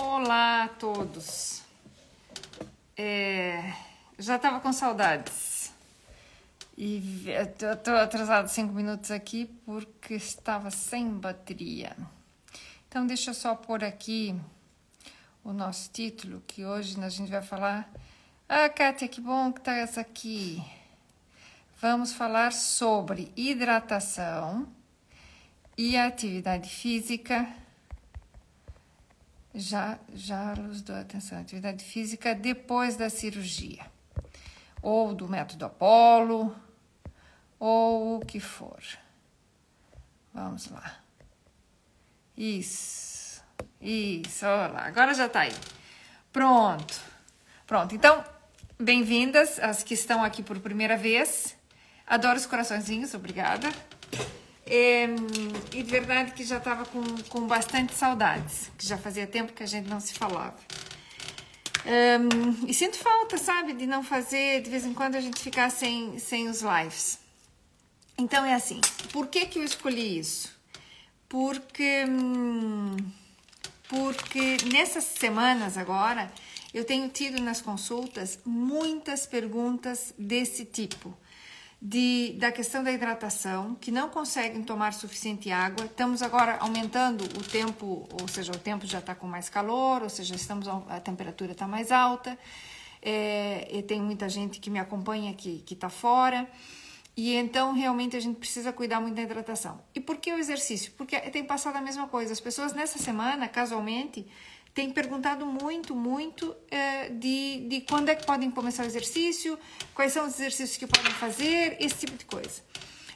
Olá a todos. É, já estava com saudades. E estou atrasado cinco minutos aqui porque estava sem bateria. Então deixa eu só pôr aqui o nosso título, que hoje a gente vai falar. Ah, Kátia, que bom que estás aqui. Vamos falar sobre hidratação e atividade física já, já nos dou atenção, atividade física depois da cirurgia, ou do método Apolo, ou o que for. Vamos lá. Isso, isso, agora já tá aí. Pronto, pronto. Então, bem-vindas as que estão aqui por primeira vez. Adoro os coraçõezinhos, obrigada. E de verdade que já estava com, com bastante saudades, que já fazia tempo que a gente não se falava. É, e sinto falta, sabe, de não fazer, de vez em quando a gente ficar sem, sem os lives. Então é assim, por que, que eu escolhi isso? Porque, porque nessas semanas agora eu tenho tido nas consultas muitas perguntas desse tipo de, da questão da hidratação, que não conseguem tomar suficiente água. Estamos agora aumentando o tempo, ou seja, o tempo já está com mais calor, ou seja, estamos a temperatura está mais alta. É, e tem muita gente que me acompanha que está fora. E então, realmente, a gente precisa cuidar muito da hidratação. E por que o exercício? Porque tem passado a mesma coisa. As pessoas nessa semana, casualmente, tem perguntado muito, muito é, de, de quando é que podem começar o exercício, quais são os exercícios que podem fazer, esse tipo de coisa.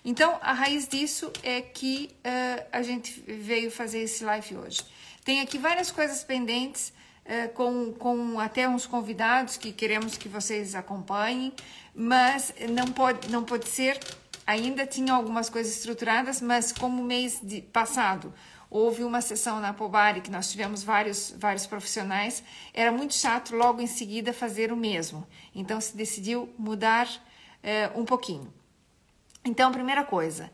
Então, a raiz disso é que uh, a gente veio fazer esse live hoje. Tem aqui várias coisas pendentes, uh, com, com até uns convidados que queremos que vocês acompanhem, mas não pode, não pode ser. Ainda tinha algumas coisas estruturadas, mas como mês de, passado houve uma sessão na Pobari que nós tivemos vários, vários profissionais, era muito chato logo em seguida fazer o mesmo. Então se decidiu mudar é, um pouquinho. Então, primeira coisa,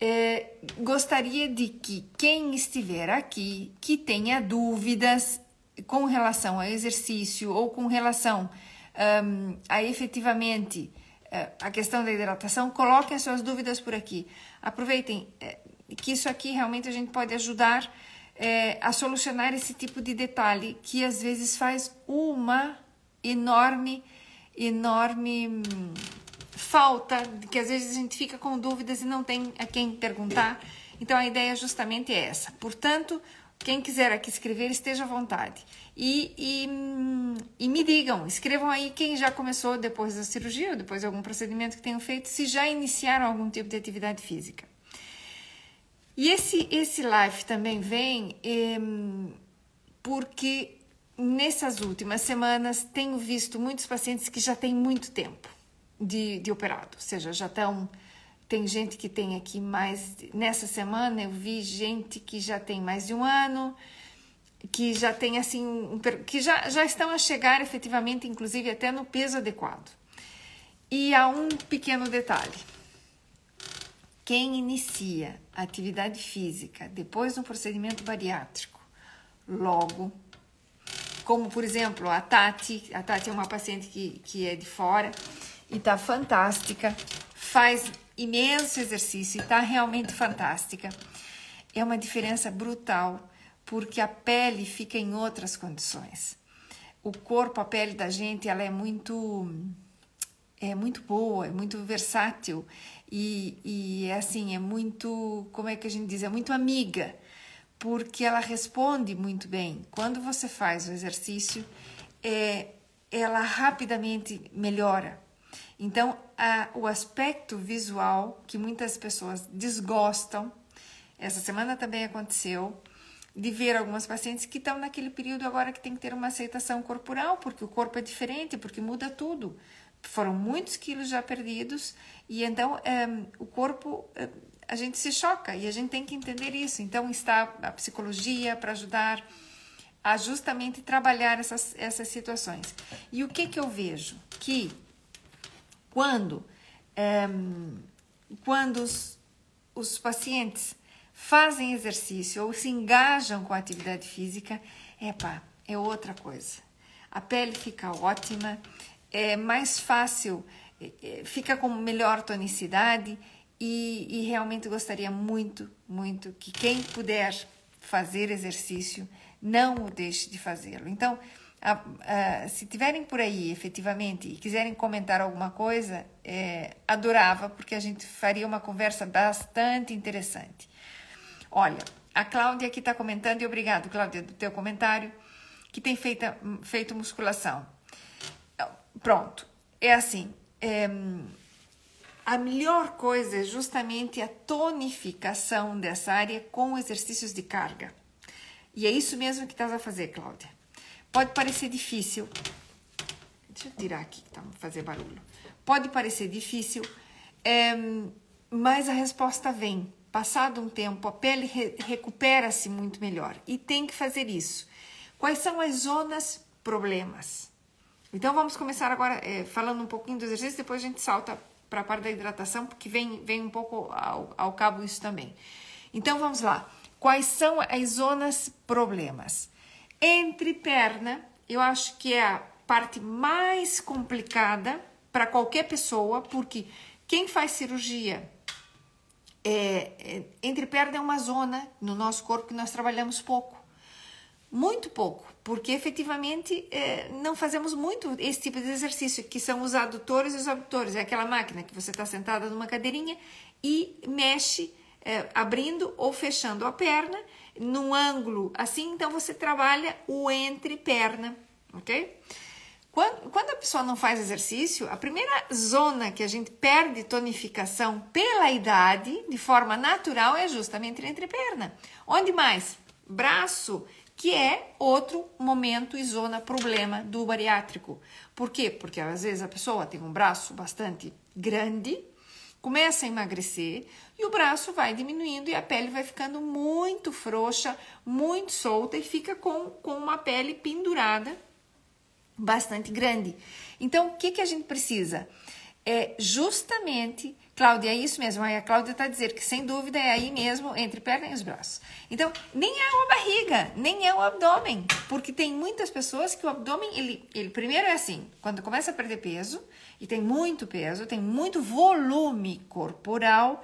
é, gostaria de que quem estiver aqui, que tenha dúvidas com relação ao exercício ou com relação um, a efetivamente uh, a questão da hidratação, coloquem as suas dúvidas por aqui. Aproveitem, que isso aqui realmente a gente pode ajudar é, a solucionar esse tipo de detalhe que às vezes faz uma enorme, enorme hum, falta, que às vezes a gente fica com dúvidas e não tem a quem perguntar. Então a ideia justamente é essa. Portanto, quem quiser aqui escrever, esteja à vontade. E, e, hum, e, me digam, escrevam aí quem já começou depois da cirurgia ou depois de algum procedimento que tenham feito, se já iniciaram algum tipo de atividade física. E esse, esse live também vem porque nessas últimas semanas tenho visto muitos pacientes que já têm muito tempo de, de operado, ou seja, já estão. Tem gente que tem aqui mais. Nessa semana eu vi gente que já tem mais de um ano, que já tem assim. Que já, já estão a chegar efetivamente, inclusive até no peso adequado. E há um pequeno detalhe quem inicia atividade física depois de um procedimento bariátrico, logo, como por exemplo a Tati, a Tati é uma paciente que, que é de fora e está fantástica, faz imenso exercício e está realmente fantástica. É uma diferença brutal, porque a pele fica em outras condições. O corpo, a pele da gente, ela é muito é muito boa, é muito versátil e, e é assim, é muito, como é que a gente diz, é muito amiga, porque ela responde muito bem. Quando você faz o exercício, é, ela rapidamente melhora. Então, a, o aspecto visual que muitas pessoas desgostam, essa semana também aconteceu, de ver algumas pacientes que estão naquele período agora que tem que ter uma aceitação corporal, porque o corpo é diferente, porque muda tudo foram muitos quilos já perdidos e então um, ehm, o corpo um, a gente se choca e a gente tem que entender isso. Então está a psicologia para ajudar a justamente trabalhar essas, essas situações. E o que que eu vejo? Que quando um, ehm, quando os, os pacientes fazem exercício ou se engajam com a atividade física, epa, é outra coisa. A pele fica ótima, é mais fácil, é, é, fica com melhor tonicidade e, e realmente gostaria muito, muito que quem puder fazer exercício não o deixe de fazê-lo. Então, a, a, se tiverem por aí efetivamente e quiserem comentar alguma coisa, é, adorava, porque a gente faria uma conversa bastante interessante. Olha, a Cláudia aqui está comentando, e obrigado, Cláudia, do teu comentário, que tem feita, feito musculação. Pronto, é assim. É, a melhor coisa é justamente a tonificação dessa área com exercícios de carga. E é isso mesmo que estás a fazer, Cláudia. Pode parecer difícil. Deixa eu tirar aqui que tá fazer barulho. Pode parecer difícil, é, mas a resposta vem. Passado um tempo, a pele re recupera-se muito melhor e tem que fazer isso. Quais são as zonas problemas? Então vamos começar agora é, falando um pouquinho do exercício, depois a gente salta para a parte da hidratação, porque vem, vem um pouco ao, ao cabo isso também. Então vamos lá. Quais são as zonas problemas? Entre perna, eu acho que é a parte mais complicada para qualquer pessoa, porque quem faz cirurgia é, é, entre perna é uma zona no nosso corpo que nós trabalhamos pouco. Muito pouco, porque efetivamente é, não fazemos muito esse tipo de exercício, que são os adutores e os abdutores. É aquela máquina que você está sentada numa cadeirinha e mexe, é, abrindo ou fechando a perna num ângulo assim, então você trabalha o entre-perna, ok? Quando, quando, a pessoa não faz exercício, a primeira zona que a gente perde tonificação pela idade, de forma natural, é justamente entre perna. Onde mais? Braço, que é outro momento e zona problema do bariátrico. Por quê? Porque às vezes a pessoa tem um braço bastante grande, começa a emagrecer e o braço vai diminuindo e a pele vai ficando muito frouxa, muito solta e fica com, com uma pele pendurada bastante grande. Então, o que, que a gente precisa? É justamente, Cláudia, é isso mesmo. Aí a Cláudia está dizendo que sem dúvida é aí mesmo, entre perna e os braços. Então, nem é a barriga, nem é o abdômen, porque tem muitas pessoas que o abdômen, ele, ele primeiro é assim, quando começa a perder peso, e tem muito peso, tem muito volume corporal,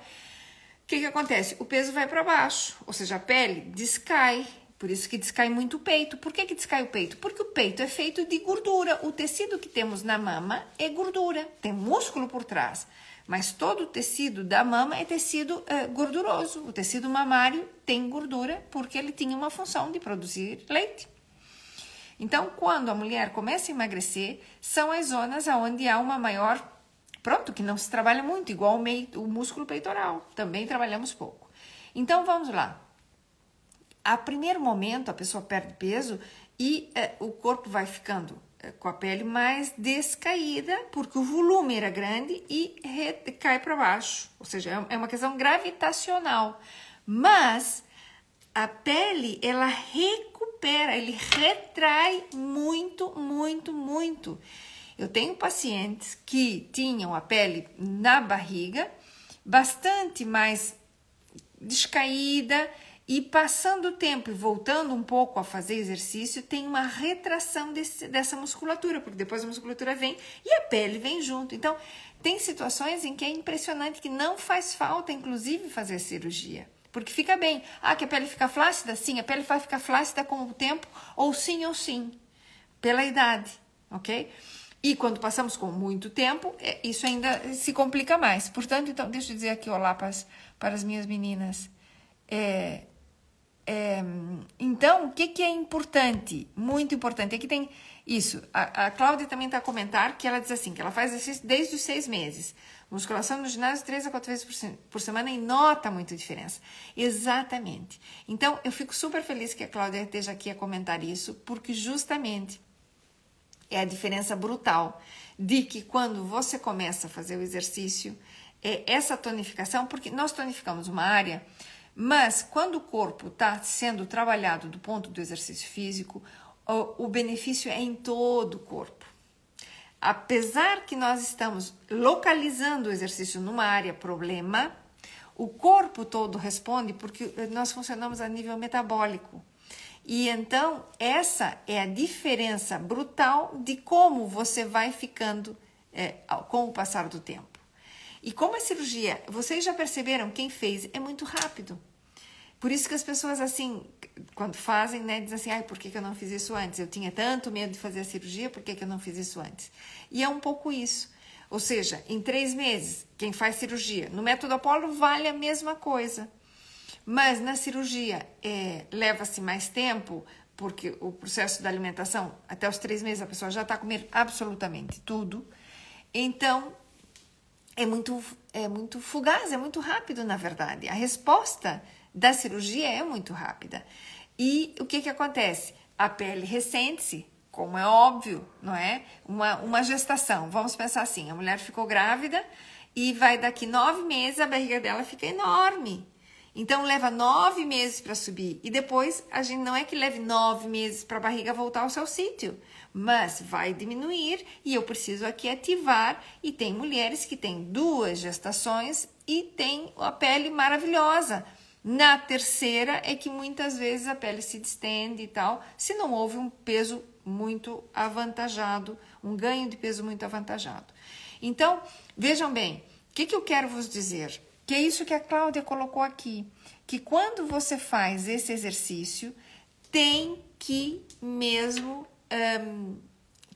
o que, que acontece? O peso vai para baixo, ou seja, a pele descai. Por isso que descai muito o peito. Por que, que descai o peito? Porque o peito é feito de gordura. O tecido que temos na mama é gordura, tem músculo por trás. Mas todo o tecido da mama é tecido é, gorduroso. O tecido mamário tem gordura porque ele tinha uma função de produzir leite. Então, quando a mulher começa a emagrecer, são as zonas onde há uma maior Pronto, que não se trabalha muito, igual o, o músculo peitoral, também trabalhamos pouco. Então vamos lá. A primeiro momento a pessoa perde peso e é, o corpo vai ficando com a pele mais descaída, porque o volume era grande e cai para baixo. Ou seja, é, é uma questão gravitacional. Mas a pele, ela recupera, ele retrai muito, muito, muito. Eu tenho pacientes que tinham a pele na barriga bastante mais descaída e passando o tempo e voltando um pouco a fazer exercício, tem uma retração desse, dessa musculatura, porque depois a musculatura vem e a pele vem junto. Então, tem situações em que é impressionante que não faz falta, inclusive, fazer cirurgia. Porque fica bem. Ah, que a pele fica flácida? Sim, a pele vai ficar flácida com o tempo, ou sim ou sim, pela idade, ok? E quando passamos com muito tempo, é, isso ainda se complica mais. Portanto, então, deixa eu dizer aqui olá para as, para as minhas meninas. É, é, então, o que, que é importante? Muito importante. Aqui tem isso. A, a Cláudia também está a comentar que ela diz assim, que ela faz exercício desde os seis meses. Musculação no ginásio três a quatro vezes por, por semana e nota muita diferença. Exatamente. Então, eu fico super feliz que a Cláudia esteja aqui a comentar isso, porque justamente é a diferença brutal de que quando você começa a fazer o exercício, é essa tonificação, porque nós tonificamos uma área, mas quando o corpo está sendo trabalhado do ponto do exercício físico, o, benefício é em todo o corpo. Apesar que nós estamos localizando o exercício numa área problema, o corpo todo responde porque nós funcionamos a nível metabólico. E então, essa é a diferença brutal de como você vai ficando é, com o passar do tempo. E como a cirurgia, vocês já perceberam, quem fez, é muito rápido. Por isso que as pessoas, assim, quando fazem, né, dizem assim, ai, por que, que eu não fiz isso antes? Eu tinha tanto medo de fazer a cirurgia, por que, que eu não fiz isso antes? E é um pouco isso. Ou seja, em três meses, quem faz cirurgia, no método Apolo vale a mesma coisa. Mas na cirurgia é, leva-se mais tempo, porque o processo da alimentação, até os três meses a pessoa já está comendo absolutamente tudo. Então, é muito, é muito fugaz, é muito rápido, na verdade. A resposta da cirurgia é muito rápida. E o que, que acontece? A pele ressente-se, como é óbvio, não é? Uma, uma gestação. Vamos pensar assim: a mulher ficou grávida e vai daqui nove meses, a barriga dela fica enorme. Então leva nove meses para subir. E depois a gente não é que leve nove meses para a barriga voltar ao seu sítio, mas vai diminuir e eu preciso aqui ativar. E tem mulheres que têm duas gestações e tem a pele maravilhosa. Na terceira é que muitas vezes a pele se distende e tal, se não houve um peso muito avantajado, um ganho de peso muito avantajado. Então, vejam bem, o que, que eu quero vos dizer? Que é isso que a Cláudia colocou aqui, que quando você faz esse exercício, tem que mesmo um,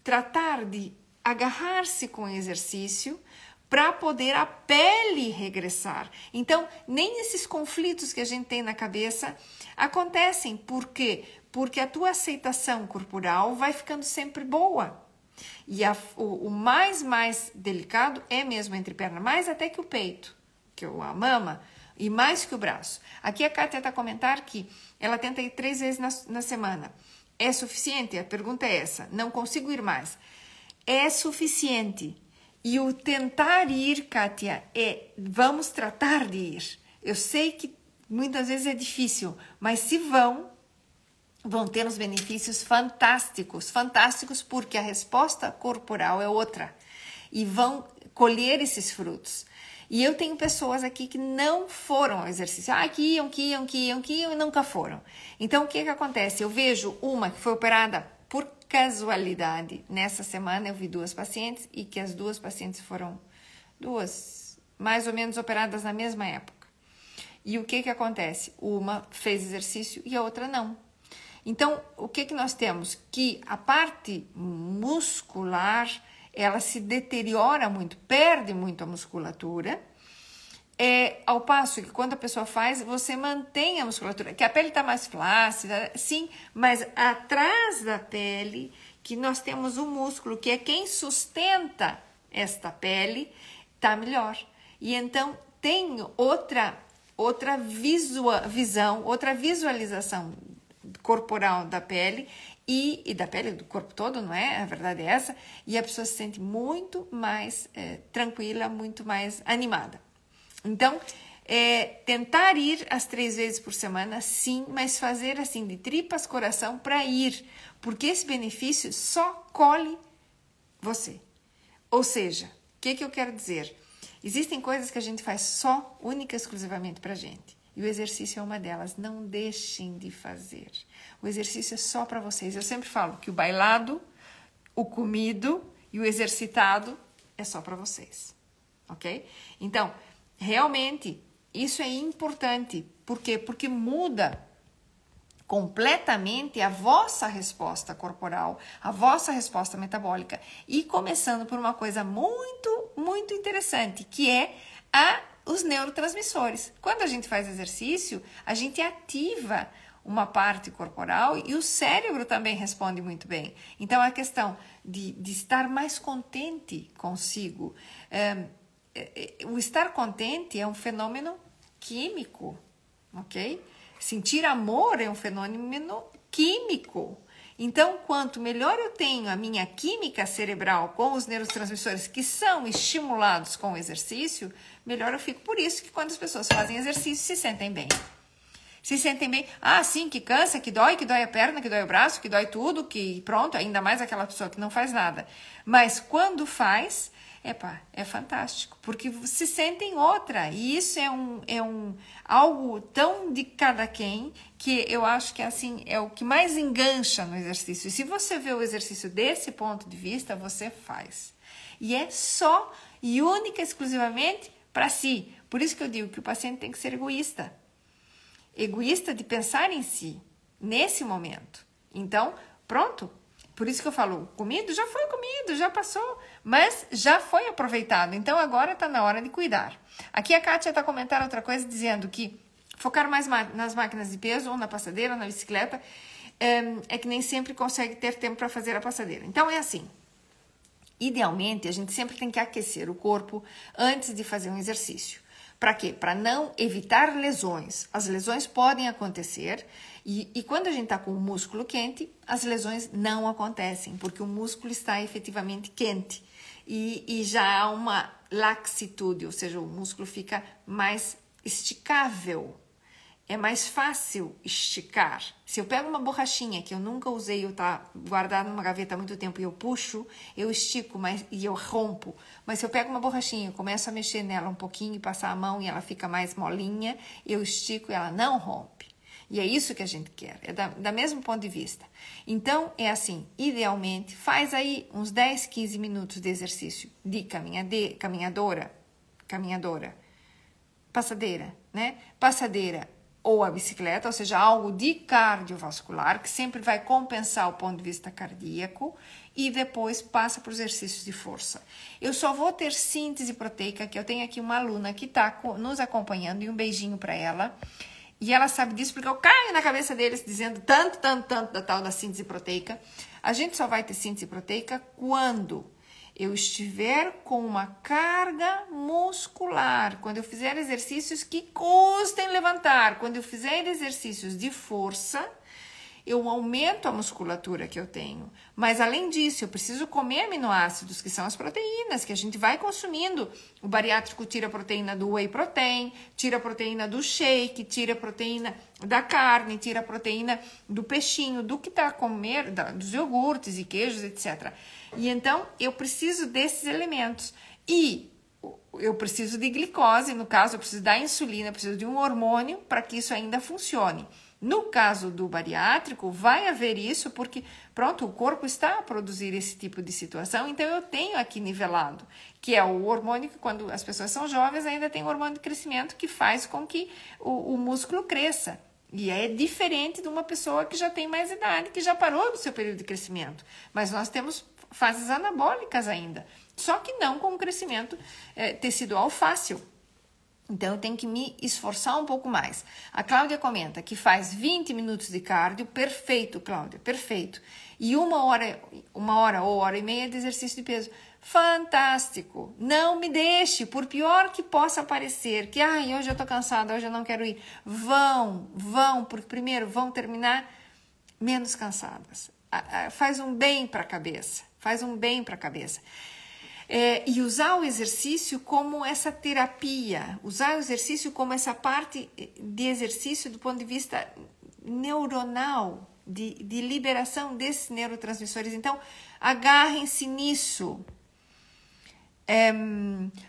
tratar de agarrar-se com o exercício para poder a pele regressar. Então, nem esses conflitos que a gente tem na cabeça acontecem. Por quê? Porque a tua aceitação corporal vai ficando sempre boa. E a, o, o mais, mais delicado é mesmo entre perna, mais até que o peito que a mama, e mais que o braço. Aqui a Kátia tenta comentar que ela tenta ir três vezes na, na semana. É suficiente? A pergunta é essa. Não consigo ir mais. É suficiente. E o tentar ir, Kátia, é vamos tratar de ir. Eu sei que muitas vezes é difícil, mas se vão, vão ter uns benefícios fantásticos fantásticos porque a resposta corporal é outra e vão colher esses frutos. E eu tenho pessoas aqui que não foram ao exercício. Ah, que iam, que iam, que iam, que iam e nunca foram. Então, o que, que acontece? Eu vejo uma que foi operada por casualidade. Nessa semana eu vi duas pacientes e que as duas pacientes foram duas, mais ou menos operadas na mesma época. E o que, que acontece? Uma fez exercício e a outra não. Então, o que, que nós temos? Que a parte muscular ela se deteriora muito, perde muito a musculatura. É, ao passo que quando a pessoa faz, você mantém a musculatura, que a pele está mais flácida, sim, mas atrás da pele, que nós temos o músculo, que é quem sustenta esta pele, está melhor. E então tem outra outra visual, visão, outra visualização corporal da pele e, e da pele do corpo todo, não é? A verdade é essa. E a pessoa se sente muito mais é, tranquila, muito mais animada. Então, é, tentar ir as três vezes por semana, sim, mas fazer assim de tripas coração para ir, porque esse benefício só colhe você. Ou seja, o que, que eu quero dizer? Existem coisas que a gente faz só, única e exclusivamente para gente. E o exercício é uma delas. Não deixem de fazer. O exercício é só para vocês. Eu sempre falo que o bailado, o comido e o exercitado é só para vocês. Ok? Então, realmente, isso é importante. Por quê? Porque muda completamente a vossa resposta corporal, a vossa resposta metabólica. E começando por uma coisa muito, muito interessante, que é a, os neurotransmissores. Quando a gente faz exercício, a gente ativa uma parte corporal e o cérebro também responde muito bem. Então, a questão de, de estar mais contente consigo. É, é, o estar contente é um fenômeno químico, ok? Sentir amor é um fenômeno químico. Então, quanto melhor eu tenho a minha química cerebral com os neurotransmissores que são estimulados com o exercício, melhor eu fico. Por isso que quando as pessoas fazem exercício se sentem bem se sentem bem. Ah, sim, que cansa, que dói, que dói a perna, que dói o braço, que dói tudo, que pronto, ainda mais aquela pessoa que não faz nada. Mas quando faz, Epa, é fantástico, porque se sentem outra, e isso é um, é um algo tão de cada quem que eu acho que assim é o que mais engancha no exercício. E se você vê o exercício desse ponto de vista, você faz. E é só e única exclusivamente para si. Por isso que eu digo que o paciente tem que ser egoísta. Egoísta de pensar em si nesse momento. Então, pronto, por isso que eu falo, comido já foi comido, já passou, mas já foi aproveitado. Então agora está na hora de cuidar. Aqui a Kátia está comentando outra coisa, dizendo que focar mais nas máquinas de peso, ou na passadeira, ou na bicicleta, é, é que nem sempre consegue ter tempo para fazer a passadeira. Então é assim. Idealmente, a gente sempre tem que aquecer o corpo antes de fazer um exercício. Para quê? Para não evitar lesões. As lesões podem acontecer e, e quando a gente está com o músculo quente, as lesões não acontecem, porque o músculo está efetivamente quente e, e já há uma laxitude, ou seja, o músculo fica mais esticável é mais fácil esticar. Se eu pego uma borrachinha que eu nunca usei, eu tá guardado numa gaveta há muito tempo e eu puxo, eu estico mas, e eu rompo. Mas se eu pego uma borrachinha, começo a mexer nela um pouquinho e passar a mão e ela fica mais molinha, eu estico e ela não rompe. E é isso que a gente quer, é da, da mesmo ponto de vista. Então, é assim, idealmente, faz aí uns 10, 15 minutos de exercício de caminhade, caminhadora, caminhadora, passadeira, né? Passadeira ou a bicicleta, ou seja, algo de cardiovascular, que sempre vai compensar o ponto de vista cardíaco, e depois passa para os exercícios de força. Eu só vou ter síntese proteica, que eu tenho aqui uma aluna que está nos acompanhando, e um beijinho para ela. E ela sabe disso porque eu caio na cabeça deles dizendo tanto, tanto, tanto da tal da síntese proteica. A gente só vai ter síntese proteica quando eu estiver com uma carga muscular, quando eu fizer exercícios que custem levantar, quando eu fizer exercícios de força, eu aumento a musculatura que eu tenho. Mas além disso, eu preciso comer aminoácidos, que são as proteínas que a gente vai consumindo. O bariátrico tira a proteína do whey protein, tira a proteína do shake, tira a proteína da carne, tira a proteína do peixinho, do que está a comer, dos iogurtes e queijos, etc. E então eu preciso desses elementos. E eu preciso de glicose, no caso, eu preciso da insulina, eu preciso de um hormônio para que isso ainda funcione. No caso do bariátrico, vai haver isso porque, pronto, o corpo está a produzir esse tipo de situação, então eu tenho aqui nivelado, que é o hormônio que, quando as pessoas são jovens, ainda tem o hormônio de crescimento que faz com que o, o músculo cresça. E é diferente de uma pessoa que já tem mais idade, que já parou do seu período de crescimento. Mas nós temos fases anabólicas ainda, só que não com o crescimento é, tecidual fácil. Então eu tenho que me esforçar um pouco mais. A Cláudia comenta que faz 20 minutos de cardio, perfeito, Cláudia, perfeito. E uma hora, uma hora ou hora e meia de exercício de peso. Fantástico! Não me deixe, por pior que possa parecer, que ai, hoje eu tô cansada, hoje eu não quero ir. Vão, vão, porque primeiro vão terminar menos cansadas. Faz um bem para a cabeça faz um bem para a cabeça. É, e usar o exercício como essa terapia, usar o exercício como essa parte de exercício do ponto de vista neuronal, de, de liberação desses neurotransmissores. Então, agarrem-se nisso. É,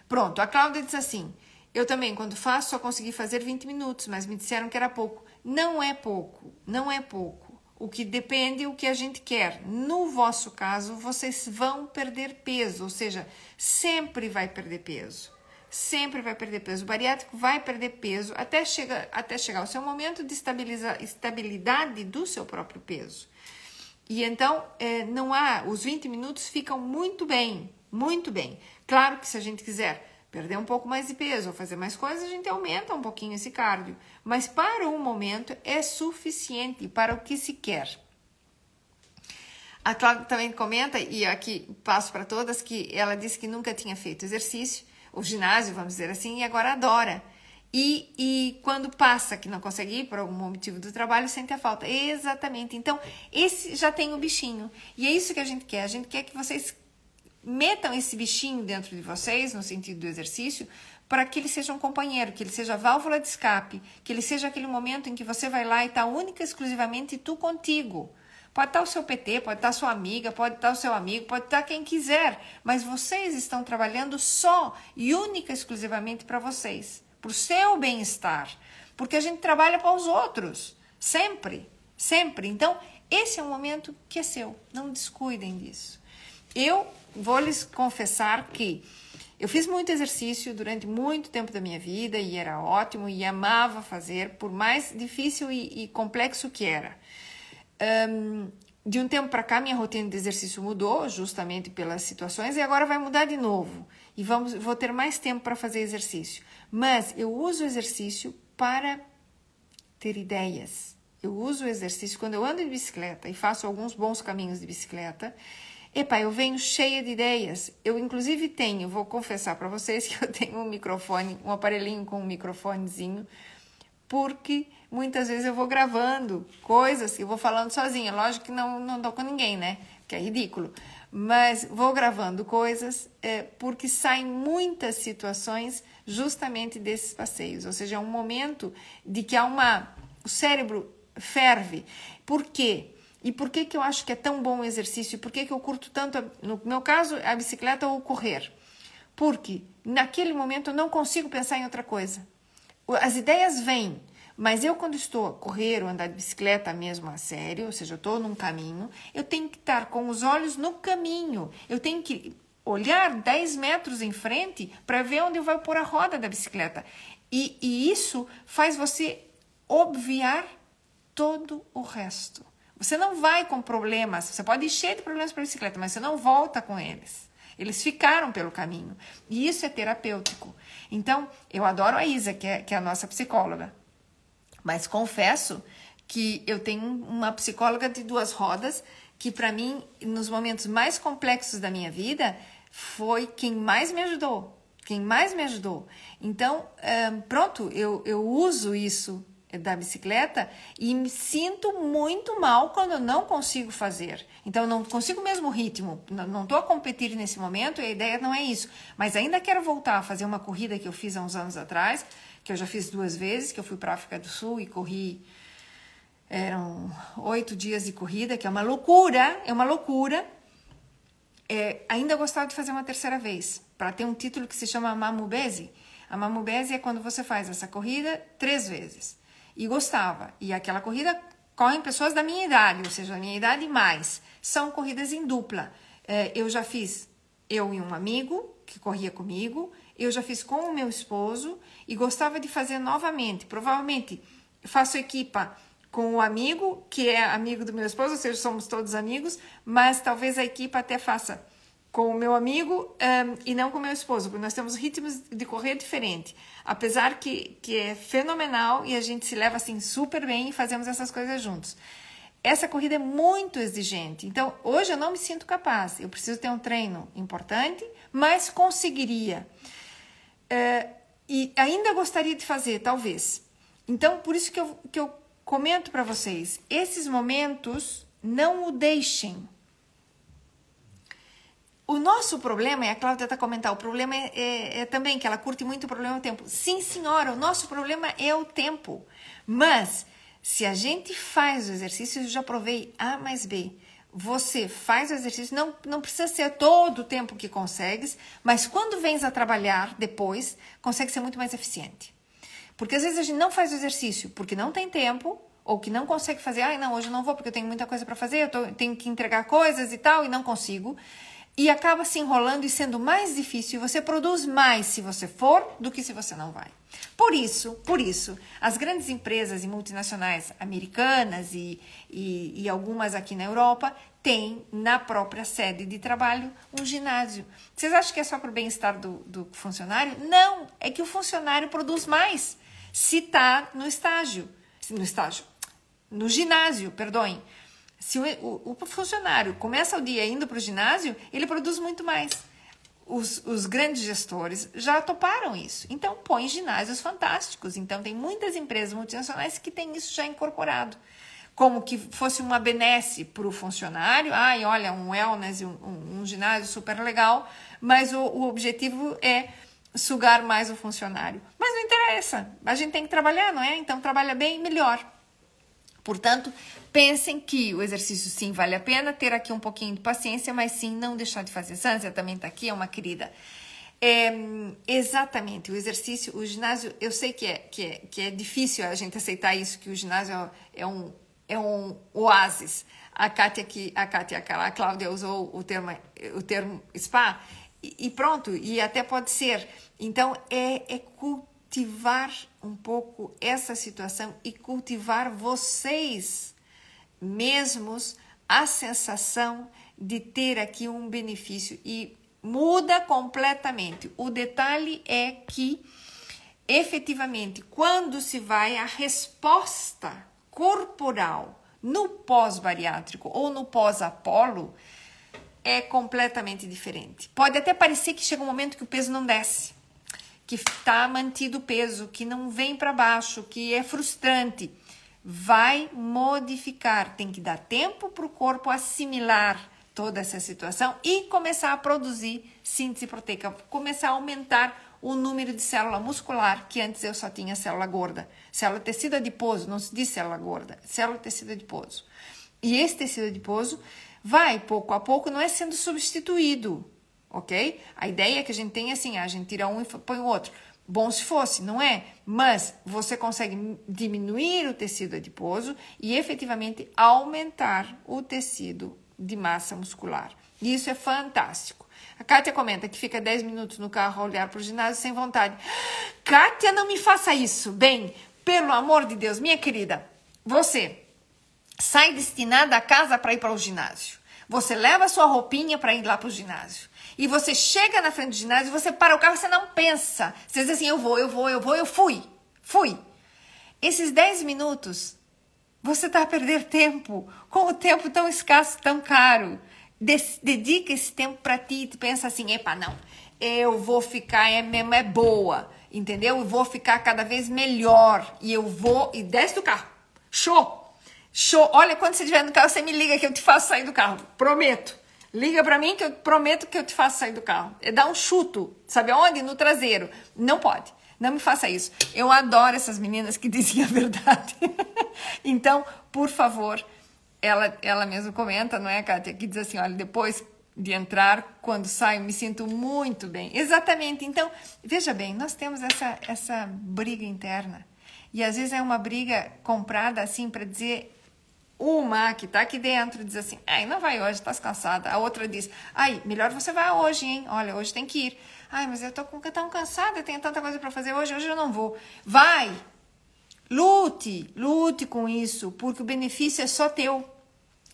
pronto, a Cláudia diz assim: eu também, quando faço, só consegui fazer 20 minutos, mas me disseram que era pouco. Não é pouco, não é pouco o que depende o que a gente quer. No vosso caso, vocês vão perder peso, ou seja, sempre vai perder peso. Sempre vai perder peso. O bariátrico vai perder peso até, chega, até chegar o seu momento de estabilidade do seu próprio peso. E então, é, não há, os 20 minutos ficam muito bem, muito bem. Claro que se a gente quiser perder um pouco mais de peso ou fazer mais coisas, a gente aumenta um pouquinho esse cardio. Mas para o momento é suficiente para o que se quer. A Cláudia também comenta, e aqui passo para todas, que ela disse que nunca tinha feito exercício, o ginásio, vamos dizer assim, e agora adora. E, e quando passa que não consegue ir por algum motivo do trabalho, sente a falta. Exatamente. Então, esse já tem o bichinho. E é isso que a gente quer. A gente quer que vocês metam esse bichinho dentro de vocês, no sentido do exercício, para que ele seja um companheiro, que ele seja válvula de escape, que ele seja aquele momento em que você vai lá e está única e exclusivamente tu contigo. Pode estar o seu PT, pode estar sua amiga, pode estar o seu amigo, pode estar quem quiser, mas vocês estão trabalhando só e única exclusivamente para vocês, para o seu bem-estar, porque a gente trabalha para os outros, sempre, sempre. Então, esse é um momento que é seu, não descuidem disso. Eu vou lhes confessar que eu fiz muito exercício durante muito tempo da minha vida e era ótimo e amava fazer, por mais difícil e, e complexo que era. Um, de um tempo para cá, minha rotina de exercício mudou, justamente pelas situações, e agora vai mudar de novo. E vamos, vou ter mais tempo para fazer exercício. Mas eu uso o exercício para ter ideias. Eu uso o exercício quando eu ando de bicicleta e faço alguns bons caminhos de bicicleta. Epa, eu venho cheia de ideias. Eu, inclusive, tenho, vou confessar para vocês que eu tenho um microfone, um aparelhinho com um microfonezinho, porque muitas vezes eu vou gravando coisas e vou falando sozinha. Lógico que não, não dou com ninguém, né? Que é ridículo. Mas vou gravando coisas é, porque saem muitas situações justamente desses passeios. Ou seja, é um momento de que há uma. O cérebro ferve. Por quê? E por que, que eu acho que é tão bom o exercício? Por que, que eu curto tanto, no meu caso, a bicicleta ou correr? Porque naquele momento eu não consigo pensar em outra coisa. As ideias vêm, mas eu, quando estou a correr ou andar de bicicleta mesmo a sério, ou seja, eu estou num caminho, eu tenho que estar com os olhos no caminho. Eu tenho que olhar 10 metros em frente para ver onde eu vou pôr a roda da bicicleta. E, e isso faz você obviar todo o resto. Você não vai com problemas, você pode ir cheio de problemas para a bicicleta, mas você não volta com eles. Eles ficaram pelo caminho. E isso é terapêutico. Então, eu adoro a Isa, que é, que é a nossa psicóloga. Mas confesso que eu tenho uma psicóloga de duas rodas que, para mim, nos momentos mais complexos da minha vida, foi quem mais me ajudou. Quem mais me ajudou. Então, pronto, eu, eu uso isso da bicicleta e me sinto muito mal quando eu não consigo fazer. Então, não consigo o mesmo ritmo, não estou a competir nesse momento e a ideia não é isso. Mas ainda quero voltar a fazer uma corrida que eu fiz há uns anos atrás, que eu já fiz duas vezes, que eu fui para a África do Sul e corri. Eram oito dias de corrida, que é uma loucura, é uma loucura. É, ainda gostava de fazer uma terceira vez, para ter um título que se chama Mamubese. A Mamubese é quando você faz essa corrida três vezes e gostava. E aquela corrida correm pessoas da minha idade, ou seja, da minha idade mais. São corridas em dupla. É, eu já fiz eu e um amigo que corria comigo, eu já fiz com o meu esposo e gostava de fazer novamente. Provavelmente faço equipa com o amigo, que é amigo do meu esposo, ou seja, somos todos amigos, mas talvez a equipa até faça com o meu amigo um, e não com o meu esposo, porque nós temos ritmos de correr diferente. Apesar que, que é fenomenal e a gente se leva assim super bem e fazemos essas coisas juntos. Essa corrida é muito exigente, então hoje eu não me sinto capaz. Eu preciso ter um treino importante, mas conseguiria. Uh, e ainda gostaria de fazer, talvez. Então, por isso que eu, que eu comento para vocês: esses momentos não o deixem o nosso problema, e a Cláudia está comentando, o problema é, é, é, também que ela curte muito o problema do tempo. Sim, senhora, o nosso problema é o tempo. Mas, se a gente faz o exercício, eu já provei A mais B. Você faz o exercício, não, não precisa ser todo o tempo que consegues, mas quando vens a trabalhar depois, consegue ser muito mais eficiente. Porque às vezes a gente não faz o exercício porque não tem tempo, ou que não consegue fazer, ah, não, hoje eu não vou porque eu tenho muita coisa para fazer, eu tô, tenho que entregar coisas e tal, e não consigo e acaba se enrolando e sendo mais difícil. E você produz mais se você for do que se você não vai. Por isso, por isso, as grandes empresas e multinacionais americanas e, e, e algumas aqui na Europa têm na própria sede de trabalho um ginásio. Vocês acham que é só para o bem-estar do, do funcionário? Não, é que o funcionário produz mais se está no estágio, no estágio, no ginásio, perdoem. Se o, o, o funcionário começa o dia indo para o ginásio, ele produz muito mais. Os, os, grandes gestores já toparam isso. Então, põe ginásios fantásticos. Então, tem muitas empresas multinacionais que têm isso já incorporado. Como que fosse uma benesse para o funcionário. Ai, olha, um wellness, um, um, um ginásio super legal, mas o, o objetivo é sugar mais o funcionário. Mas não interessa. A gente tem que trabalhar, não é? Então, trabalha bem, melhor. Portanto, pensem que o exercício sim vale a pena, ter aqui um pouquinho de paciência, mas sim não deixar de fazer. Sância também está aqui, é uma querida. É, exatamente, o exercício, o ginásio, eu sei que é, que, é, que é difícil a gente aceitar isso, que o ginásio é um, é um oásis. A Kátia, aqui, a Kátia, a Cláudia usou o termo, o termo spa, e, e pronto, e até pode ser. Então, é, é cultivar um pouco essa situação e cultivar vocês mesmos a sensação de ter aqui um benefício e muda completamente. O detalhe é que efetivamente quando se vai a resposta corporal no pós-bariátrico ou no pós-apolo é completamente diferente. Pode até parecer que chega um momento que o peso não desce que está mantido o peso, que não vem para baixo, que é frustrante, vai modificar. Tem que dar tempo para o corpo assimilar toda essa situação e começar a produzir síntese proteica, começar a aumentar o número de célula muscular, que antes eu só tinha célula gorda. Célula tecido adiposo, não se diz célula gorda, célula tecido adiposo. E esse tecido adiposo vai, pouco a pouco, não é sendo substituído ok? A ideia é que a gente tem assim, a gente tira um e põe o outro. Bom se fosse, não é? Mas você consegue diminuir o tecido adiposo e efetivamente aumentar o tecido de massa muscular. Isso é fantástico. A Kátia comenta que fica 10 minutos no carro a olhar para o ginásio sem vontade. Kátia, não me faça isso. Bem, pelo amor de Deus, minha querida, você sai destinada a casa para ir para o ginásio. Você leva sua roupinha para ir lá para o ginásio e você chega na frente do ginásio, você para o carro, você não pensa. Você diz assim: eu vou, eu vou, eu vou, eu fui. Fui. Esses 10 minutos, você está a perder tempo, com o tempo tão escasso, tão caro. Dedica esse tempo para ti e pensa assim: epa, não, eu vou ficar, é mesmo, é boa, entendeu? Eu vou ficar cada vez melhor e eu vou, e desce do carro. Show! Show! Olha, quando você estiver no carro, você me liga que eu te faço sair do carro. Prometo. Liga para mim que eu prometo que eu te faço sair do carro. É dar um chuto, sabe aonde? No traseiro. Não pode. Não me faça isso. Eu adoro essas meninas que dizem a verdade. então, por favor, ela, ela mesmo comenta, não é, Kátia? Que diz assim: olha, depois de entrar, quando saio, me sinto muito bem. Exatamente. Então, veja bem, nós temos essa, essa briga interna. E às vezes é uma briga comprada assim para dizer uma que está aqui dentro diz assim, ai, não vai hoje, estás cansada. A outra diz, ai, melhor você vá hoje, hein? Olha, hoje tem que ir. Ai, mas eu estou tão cansada, tenho tanta coisa para fazer hoje, hoje eu não vou. Vai! Lute, lute com isso, porque o benefício é só teu.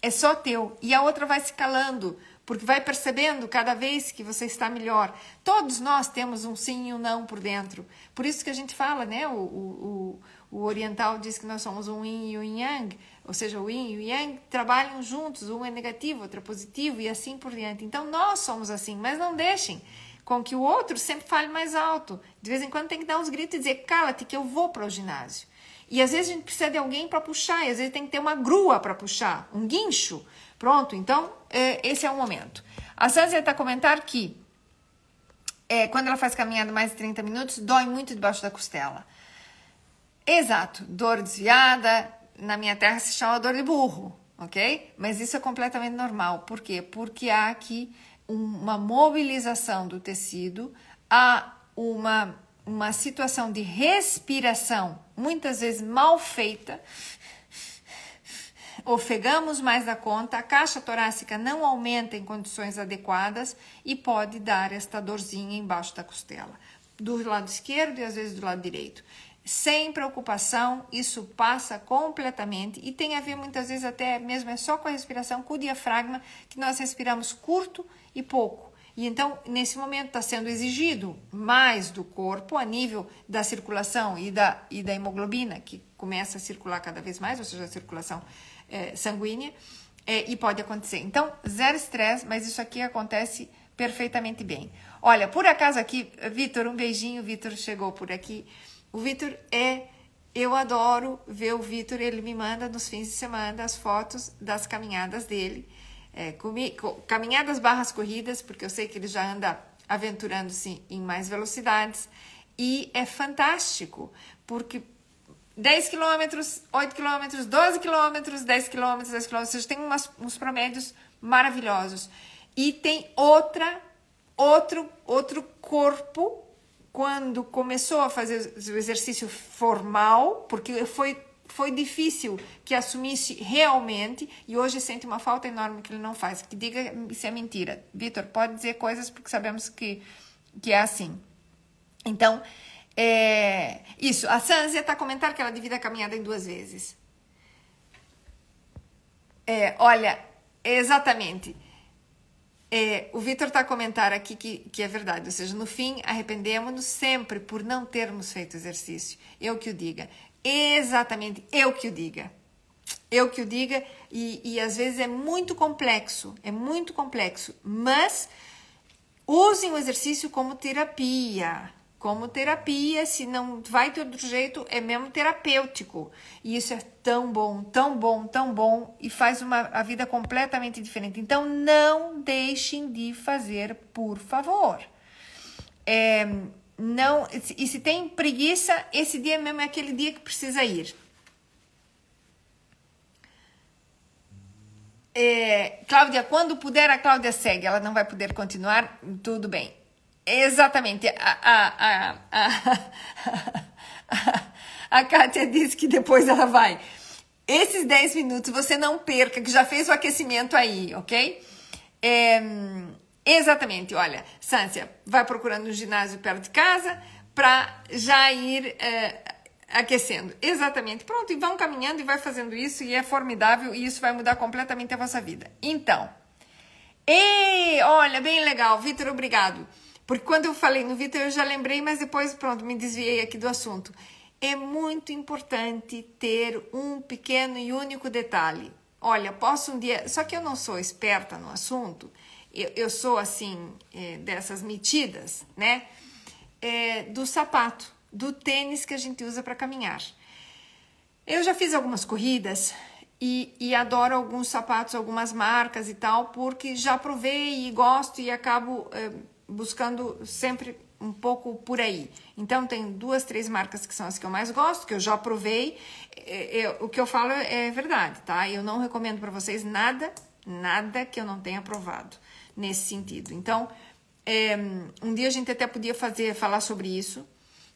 É só teu. E a outra vai se calando, porque vai percebendo cada vez que você está melhor. Todos nós temos um sim e um não por dentro. Por isso que a gente fala, né? O, o, o, o oriental diz que nós somos um yin e um yang ou seja, o yin e o yang trabalham juntos, um é negativo, outro é positivo e assim por diante. Então nós somos assim, mas não deixem com que o outro sempre fale mais alto. De vez em quando tem que dar uns gritos e dizer: cala-te que eu vou para o ginásio. E às vezes a gente precisa de alguém para puxar, e às vezes tem que ter uma grua para puxar, um guincho. Pronto, então é, esse é o momento. A Sanzia está comentando que é, quando ela faz caminhada mais de 30 minutos, dói muito debaixo da costela. Exato, dor desviada, na minha terra se chama dor de burro, ok? Mas isso é completamente normal. Por quê? Porque há aqui uma mobilização do tecido, há uma, uma situação de respiração, muitas vezes mal feita. Ofegamos mais da conta, a caixa torácica não aumenta em condições adequadas e pode dar esta dorzinha embaixo da costela, do lado esquerdo e às vezes do lado direito sem preocupação, isso passa completamente e tem a ver muitas vezes até mesmo é só com a respiração, com o diafragma, que nós respiramos curto e pouco. E então, nesse momento, está sendo exigido mais do corpo a nível da circulação e da, e da hemoglobina, que começa a circular cada vez mais, ou seja, a circulação é, sanguínea, é, e pode acontecer. Então, zero estresse, mas isso aqui acontece perfeitamente bem. Olha, por acaso aqui, Vitor, um beijinho, Vitor chegou por aqui. O Vitor é. Eu adoro ver o Vitor, ele me manda nos fins de semana as fotos das caminhadas dele. É, caminhadas barras corridas, porque eu sei que ele já anda aventurando-se em mais velocidades. E é fantástico, porque 10 quilômetros, 8 quilômetros, 12 quilômetros, 10 quilômetros, 10 quilômetros. Tem umas, uns promédios maravilhosos. E tem outra, outro, outro corpo quando começou a fazer o exercício formal, porque foi foi difícil que assumisse realmente e hoje sente uma falta enorme que ele não faz. Que diga se é mentira. Vitor, pode dizer coisas porque sabemos que, que é assim. Então, é, isso. A Sanzia está a comentar que ela divide a caminhada em duas vezes. É, olha, exatamente. É, o Vitor está a comentar aqui que, que é verdade, ou seja, no fim, arrependemos-nos sempre por não termos feito exercício. Eu que o diga. Exatamente, eu que o diga. Eu que o diga, e, e às vezes é muito complexo, é muito complexo, mas usem o exercício como terapia. Como terapia, se não vai de outro jeito, é mesmo terapêutico. E isso é tão bom, tão bom, tão bom e faz uma, a vida completamente diferente. Então, não deixem de fazer, por favor. É, não e se tem preguiça, esse dia mesmo é aquele dia que precisa ir. É, Cláudia, quando puder, a Cláudia segue. Ela não vai poder continuar, tudo bem. Exatamente. A, a, a, a, a, Kátia disse que depois ela vai. Esses 10 minutos você não perca, que já fez o aquecimento aí, ok? É, Exatamente, olha, Sância, vai procurando um ginásio perto de casa para já ir é, aquecendo. Exatamente, pronto, e vão caminhando e vai fazendo isso e é formidável e isso vai mudar completamente a vossa vida. Então, e olha, bem legal, Vitor, obrigado. Porque quando eu falei no Vitor eu já lembrei, mas depois, pronto, me desviei aqui do assunto. É muito importante ter um pequeno e único detalhe. Olha, posso um dia. Só que eu não sou esperta no assunto eu, eu sou assim, é, dessas metidas, né? É, do sapato, do tênis que a gente usa para caminhar. Eu já fiz algumas corridas e, e, adoro alguns sapatos, algumas marcas e tal, porque já provei e gosto e acabo é, buscando sempre um pouco por aí. Então, tem duas, três marcas que são as que eu mais gosto, que eu já provei. É, é, o que eu falo é verdade, tá? Eu não recomendo para vocês nada, nada que eu não tenha provado nesse sentido. Então, é, um dia a gente até podia fazer, falar sobre isso,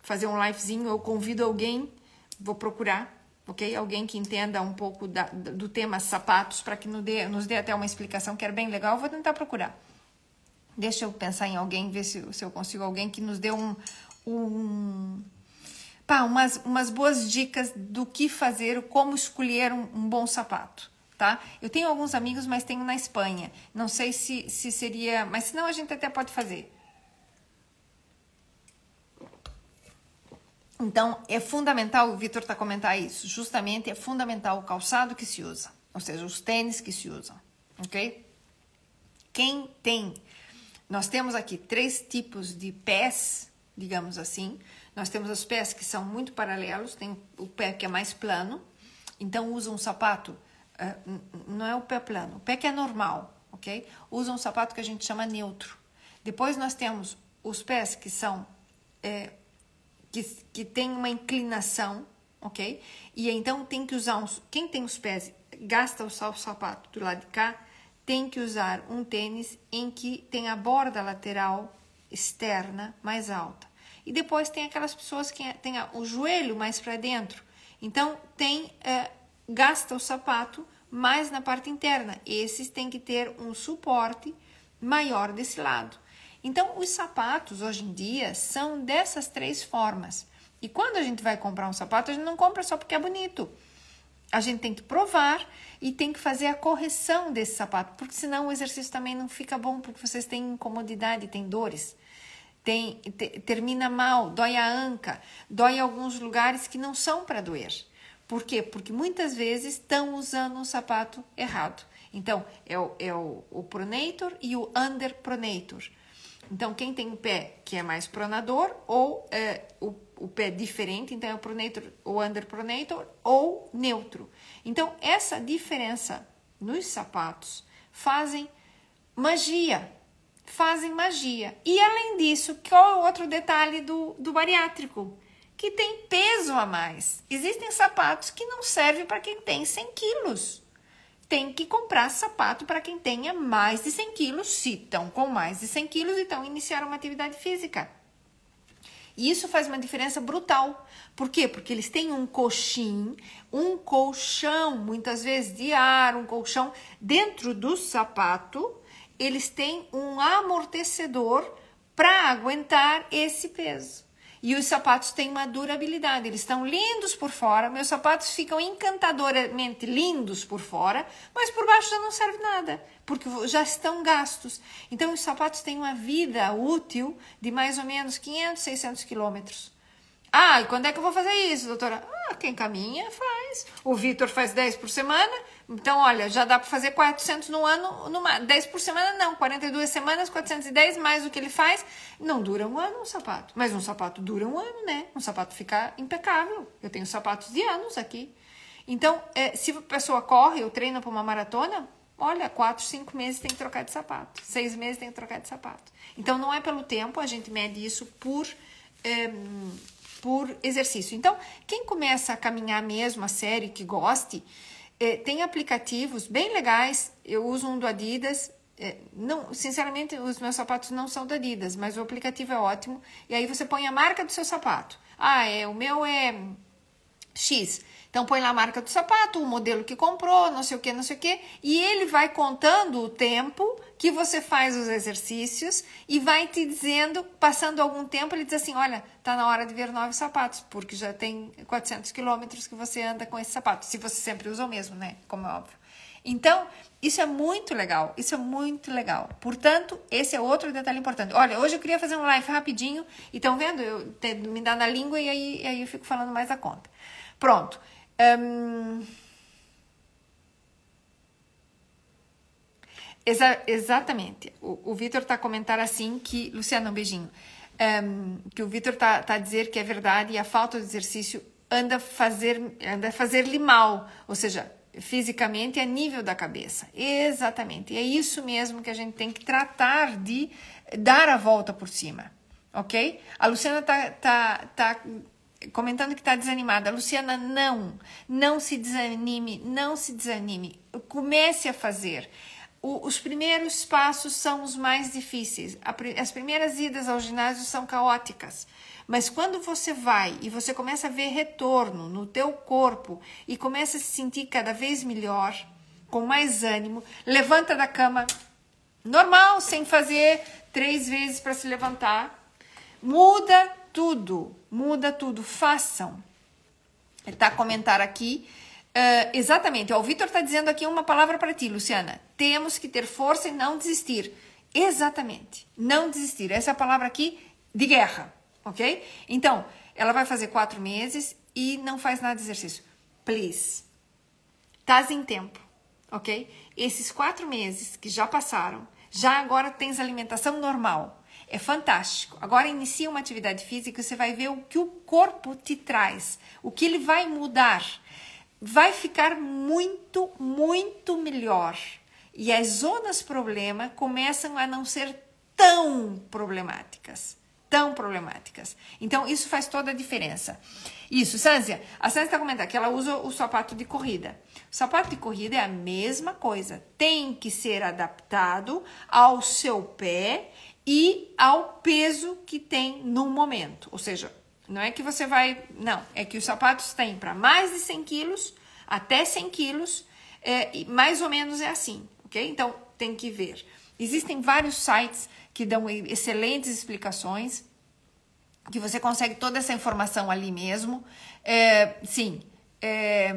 fazer um livezinho. Eu convido alguém, vou procurar, ok? Alguém que entenda um pouco da, do tema sapatos para que nos dê, nos dê até uma explicação que era bem legal. Eu vou tentar procurar. Deixa eu pensar em alguém, ver se, se eu consigo alguém que nos dê um, um pá, umas, umas boas dicas do que fazer, como escolher um, um bom sapato tá? Eu tenho alguns amigos, mas tenho na Espanha. Não sei se, se seria, mas senão a gente até pode fazer. Então, é fundamental, o Vitor está comentando isso, justamente é fundamental o calçado que se usa, ou seja, os tênis que se usam, ok? Quem tem, nós temos aqui três tipos de pés, digamos assim. Nós temos os pés que são muito paralelos, tem o pé que é mais plano, então usa um sapato é, não é o pé plano, o pé que é normal, ok? Usa um sapato que a gente chama neutro. Depois nós temos os pés que são é, que, que tem uma inclinação, ok? E então tem que usar uns. Quem tem os pés gasta o sapato do lado de cá, tem que usar um tênis em que tem a borda lateral externa mais alta. E depois tem aquelas pessoas que têm o joelho mais para dentro. Então tem é, gasta o sapato mais na parte interna. Esses têm que ter um suporte maior desse lado. Então, os sapatos hoje em dia são dessas três formas. E quando a gente vai comprar um sapato, a gente não compra só porque é bonito. A gente tem que provar e tem que fazer a correção desse sapato, porque senão o exercício também não fica bom, porque vocês têm incomodidade, têm dores. Tem, te, termina mal, dói a anca, dói alguns lugares que não são para doer. Por quê? Porque muitas vezes estão usando um sapato errado. Então, é o, é o, o pronator e o underpronator. Então, quem tem o pé que é mais pronador ou é, o, o pé diferente, então é o pronator ou underpronator ou neutro. Então, essa diferença nos sapatos fazem magia. Fazem magia. E além disso, qual é o outro detalhe do, do bariátrico? que tem peso a mais. Existem sapatos que não servem para quem tem 100 quilos. Tem que comprar sapato para quem tenha mais de 100 quilos, se estão com mais de 100 quilos e estão iniciar uma atividade física. E isso faz uma diferença brutal. Por quê? Porque eles têm um coxim, um colchão, muitas vezes de ar, um colchão dentro do sapato, eles têm um amortecedor para aguentar esse peso. E os sapatos têm uma durabilidade, eles estão lindos por fora, meus sapatos ficam encantadoramente lindos por fora, mas por baixo já não serve nada, porque já estão gastos. Então os sapatos têm uma vida útil de mais ou menos 500, 600 quilômetros. Ah, e quando é que eu vou fazer isso, doutora? Ah, quem caminha faz. O Vitor faz 10 por semana, então olha, já dá para fazer 400 no ano, numa, 10 por semana não, 42 semanas, 410 mais o que ele faz. Não dura um ano um sapato, mas um sapato dura um ano, né? Um sapato fica impecável. Eu tenho sapatos de anos aqui. Então, é, se a pessoa corre ou treina para uma maratona, olha, 4, 5 meses tem que trocar de sapato, 6 meses tem que trocar de sapato. Então, não é pelo tempo, a gente mede isso por. É, por exercício. Então, quem começa a caminhar mesmo a sério, que goste, é, tem aplicativos bem legais. Eu uso um do Adidas. É, não, sinceramente, os meus sapatos não são da Adidas, mas o aplicativo é ótimo. E aí você põe a marca do seu sapato. Ah, é, o meu é X. Então põe lá a marca do sapato, o modelo que comprou, não sei o que, não sei o que, e ele vai contando o tempo que você faz os exercícios e vai te dizendo, passando algum tempo, ele diz assim, olha, tá na hora de ver novos sapatos, porque já tem 400 quilômetros que você anda com esse sapato, se você sempre usa o mesmo, né, como é óbvio. Então, isso é muito legal, isso é muito legal. Portanto, esse é outro detalhe importante. Olha, hoje eu queria fazer um live rapidinho, e estão vendo? Eu, me dá na língua e aí, aí eu fico falando mais a conta. Pronto. Um, exa exatamente. O, o Vitor está a comentar assim que. Luciana, um beijinho. Um, que o Vitor está tá a dizer que é verdade e a falta de exercício anda a fazer, anda fazer-lhe mal. Ou seja, fisicamente a nível da cabeça. Exatamente. E é isso mesmo que a gente tem que tratar de dar a volta por cima. Ok? A Luciana tá, tá, tá comentando que está desanimada. Luciana, não, não se desanime, não se desanime. Comece a fazer. O, os primeiros passos são os mais difíceis. As primeiras idas ao ginásio são caóticas. Mas quando você vai e você começa a ver retorno no teu corpo e começa a se sentir cada vez melhor, com mais ânimo, levanta da cama normal, sem fazer três vezes para se levantar. Muda tudo, muda tudo, façam. Ele está a comentar aqui. Uh, exatamente, o Vitor está dizendo aqui uma palavra para ti, Luciana. Temos que ter força e não desistir. Exatamente, não desistir. Essa é a palavra aqui de guerra, ok? Então, ela vai fazer quatro meses e não faz nada de exercício. Please, estás em tempo, ok? Esses quatro meses que já passaram, já agora tens alimentação normal é fantástico. Agora inicia uma atividade física e você vai ver o que o corpo te traz, o que ele vai mudar. Vai ficar muito, muito melhor. E as zonas problema começam a não ser tão problemáticas. Tão problemáticas. Então, isso faz toda a diferença. Isso, Sânzia. A Sânzia está comentando que ela usa o sapato de corrida. O sapato de corrida é a mesma coisa. Tem que ser adaptado ao seu pé e ao peso que tem no momento. Ou seja, não é que você vai. Não, é que os sapatos têm para mais de 100 quilos, até 100 quilos, é, mais ou menos é assim, ok? Então tem que ver. Existem vários sites que dão excelentes explicações, que você consegue toda essa informação ali mesmo. É, sim. É,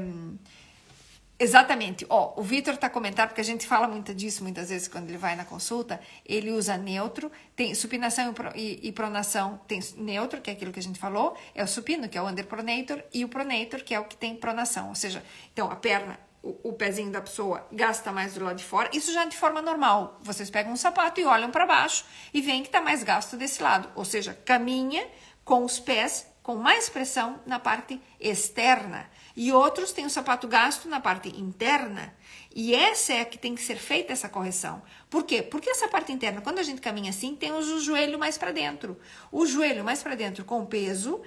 Exatamente. Ó, o Vitor está comentando, porque a gente fala muito disso muitas vezes quando ele vai na consulta. Ele usa neutro, tem supinação e, pronação, tem neutro, que é aquilo que a gente falou, é o supino, que é o underpronator, e o pronator, que é o que tem pronação. Ou seja, então a perna, o, o pezinho da pessoa gasta mais do lado de fora. Isso já de forma normal. Vocês pegam um sapato e olham para baixo e veem que está mais gasto desse lado. Ou seja, caminha com os pés com mais pressão na parte externa e outros têm o sapato gasto na parte interna. E essa é a que tem que ser feita essa correção. Por quê? Porque essa parte interna, quando a gente caminha assim, tem o joelho mais para dentro. O joelho mais para dentro com peso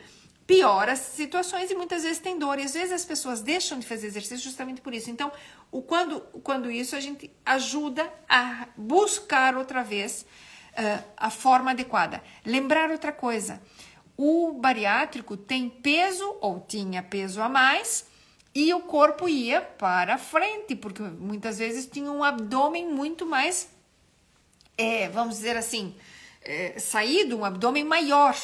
piora as situações e muitas vezes tem dor. E às vezes as pessoas deixam de fazer exercício justamente por isso. Então, o, quando, quando isso, a gente ajuda a buscar outra vez uh, a forma adequada. Lembrar outra coisa: o bariátrico tem peso ou tinha peso a mais e o corpo ia para frente, porque muitas vezes tinha um abdômen muito mais, é, vamos dizer assim, é, saído, um abdômen maior.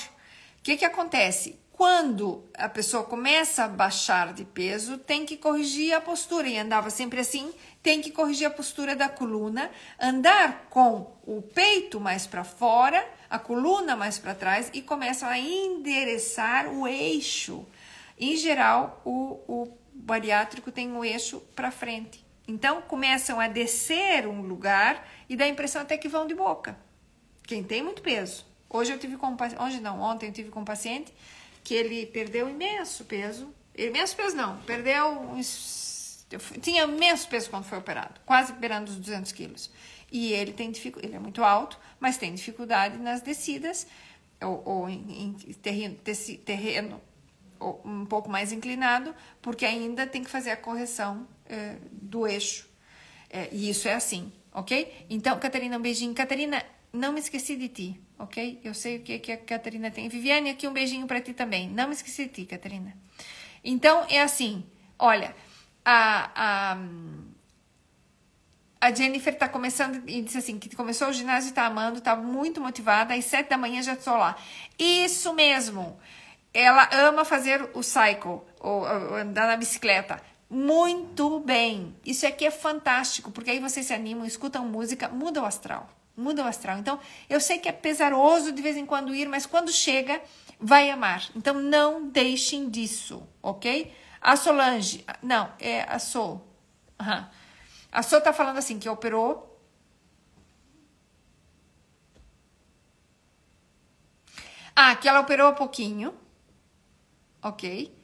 O que, que acontece? Quando a pessoa começa a baixar de peso, tem que corrigir a postura. E andava sempre assim, tem que corrigir a postura da coluna, andar com o peito mais para fora, a coluna mais para trás e começa a endereçar o eixo. Em geral, o, o bariátrico tem o eixo para frente. Então começam a descer um lugar e dá a impressão até que vão de boca. Quem tem muito peso. Hoje eu tive com um hoje não, ontem eu tive com um paciente que ele perdeu imenso peso. Imenso peso não, perdeu uns, tinha imenso peso quando foi operado, quase beirando os 200 quilos. E ele tem ele é muito alto, mas tem dificuldade nas descidas ou, ou em, em terreno, terreno um pouco mais inclinado, porque ainda tem que fazer a correção é, do eixo. É, e isso é assim, ok? Então, Catarina, um beijinho. Catarina, não me esqueci de ti, ok? Eu sei o que, que a Catarina tem. Viviane, aqui um beijinho para ti também. Não me esqueci de ti, Catarina. Então, é assim, olha, a, a, a Jennifer tá começando e disse assim, que começou o ginásio e tá amando, tá muito motivada, às sete da manhã já estou lá. Isso mesmo! ela ama fazer o cycle, ou, ou andar na bicicleta. Muito bem. Isso aqui é fantástico, porque aí vocês se animam, escutam música, muda o astral. Muda o astral. Então, eu sei que é pesaroso de vez em quando ir, mas quando chega, vai amar. Então, não deixem disso, ok? A Solange, não, é a Sol. Uhum. A Sol tá falando assim, que operou Ah, que ela operou um pouquinho, ok?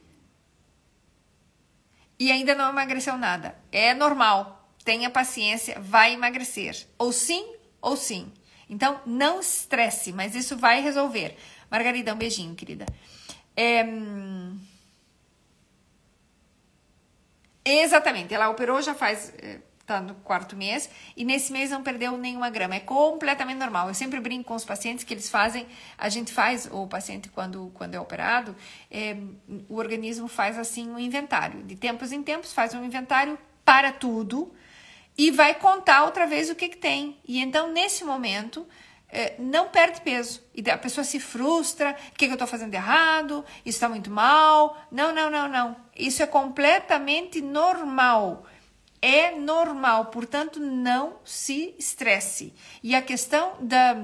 E ainda não emagreceu nada. É normal. Tenha paciência, vai emagrecer. Ou sim, ou sim. Então, não estresse, mas isso vai resolver. Margarida, um beijinho, querida. É... Exatamente, ela operou já faz é, tá no quarto mês e nesse mês não perdeu nenhuma grama. É completamente normal. Eu sempre brinco com os pacientes que eles fazem, a gente faz, o paciente quando, quando é operado, é, o organismo faz assim um inventário. De tempos em tempos faz um inventário para tudo e vai contar outra vez o que, que tem. E então, nesse momento, é, não perde peso. E a pessoa se frustra, o que, que eu estou fazendo errado, isso está muito mal. Não, não, não, não. Isso é completamente normal é normal, portanto, não se estresse. E a questão da,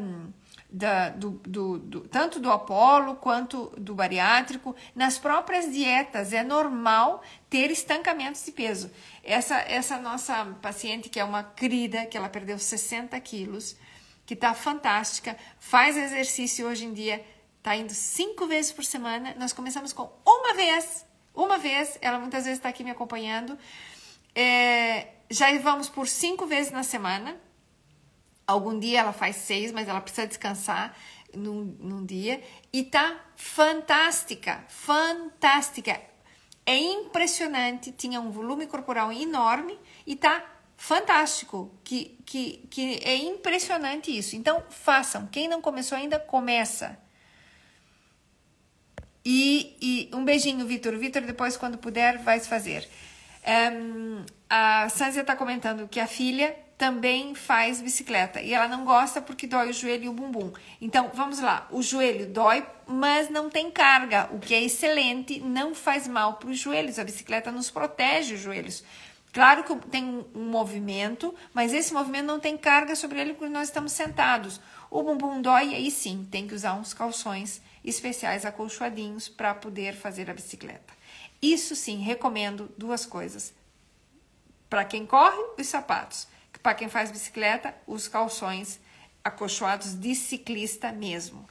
da, do, do, do, tanto do Apolo quanto do bariátrico, nas próprias dietas, é normal ter estancamentos de peso. Essa, essa nossa paciente, que é uma querida, que ela perdeu 60 quilos, que está fantástica, faz exercício hoje em dia, está indo cinco vezes por semana. Nós começamos com uma vez, uma vez, ela muitas vezes está aqui me acompanhando. É, já vamos por cinco vezes na semana. Algum dia ela faz seis, mas ela precisa descansar num, num dia. E tá fantástica, fantástica. É impressionante, tinha um volume corporal enorme e tá fantástico. Que, que, que é impressionante isso. Então, façam. Quem não começou ainda, começa. E, e um beijinho, Vitor. Vitor, depois, quando puder, vai fazer. Um, a Sanzia está comentando que a filha também faz bicicleta e ela não gosta porque dói o joelho e o bumbum. Então, vamos lá, o joelho dói, mas não tem carga, o que é excelente, não faz mal para os joelhos. A bicicleta nos protege os joelhos. Claro que tem um movimento, mas esse movimento não tem carga sobre ele porque nós estamos sentados. O bumbum dói, aí sim, tem que usar uns calções especiais acolchoadinhos para poder fazer a bicicleta. Isso sim, recomendo duas coisas. Para quem corre, os sapatos. Para quem faz bicicleta, os calções acolchoados de ciclista mesmo.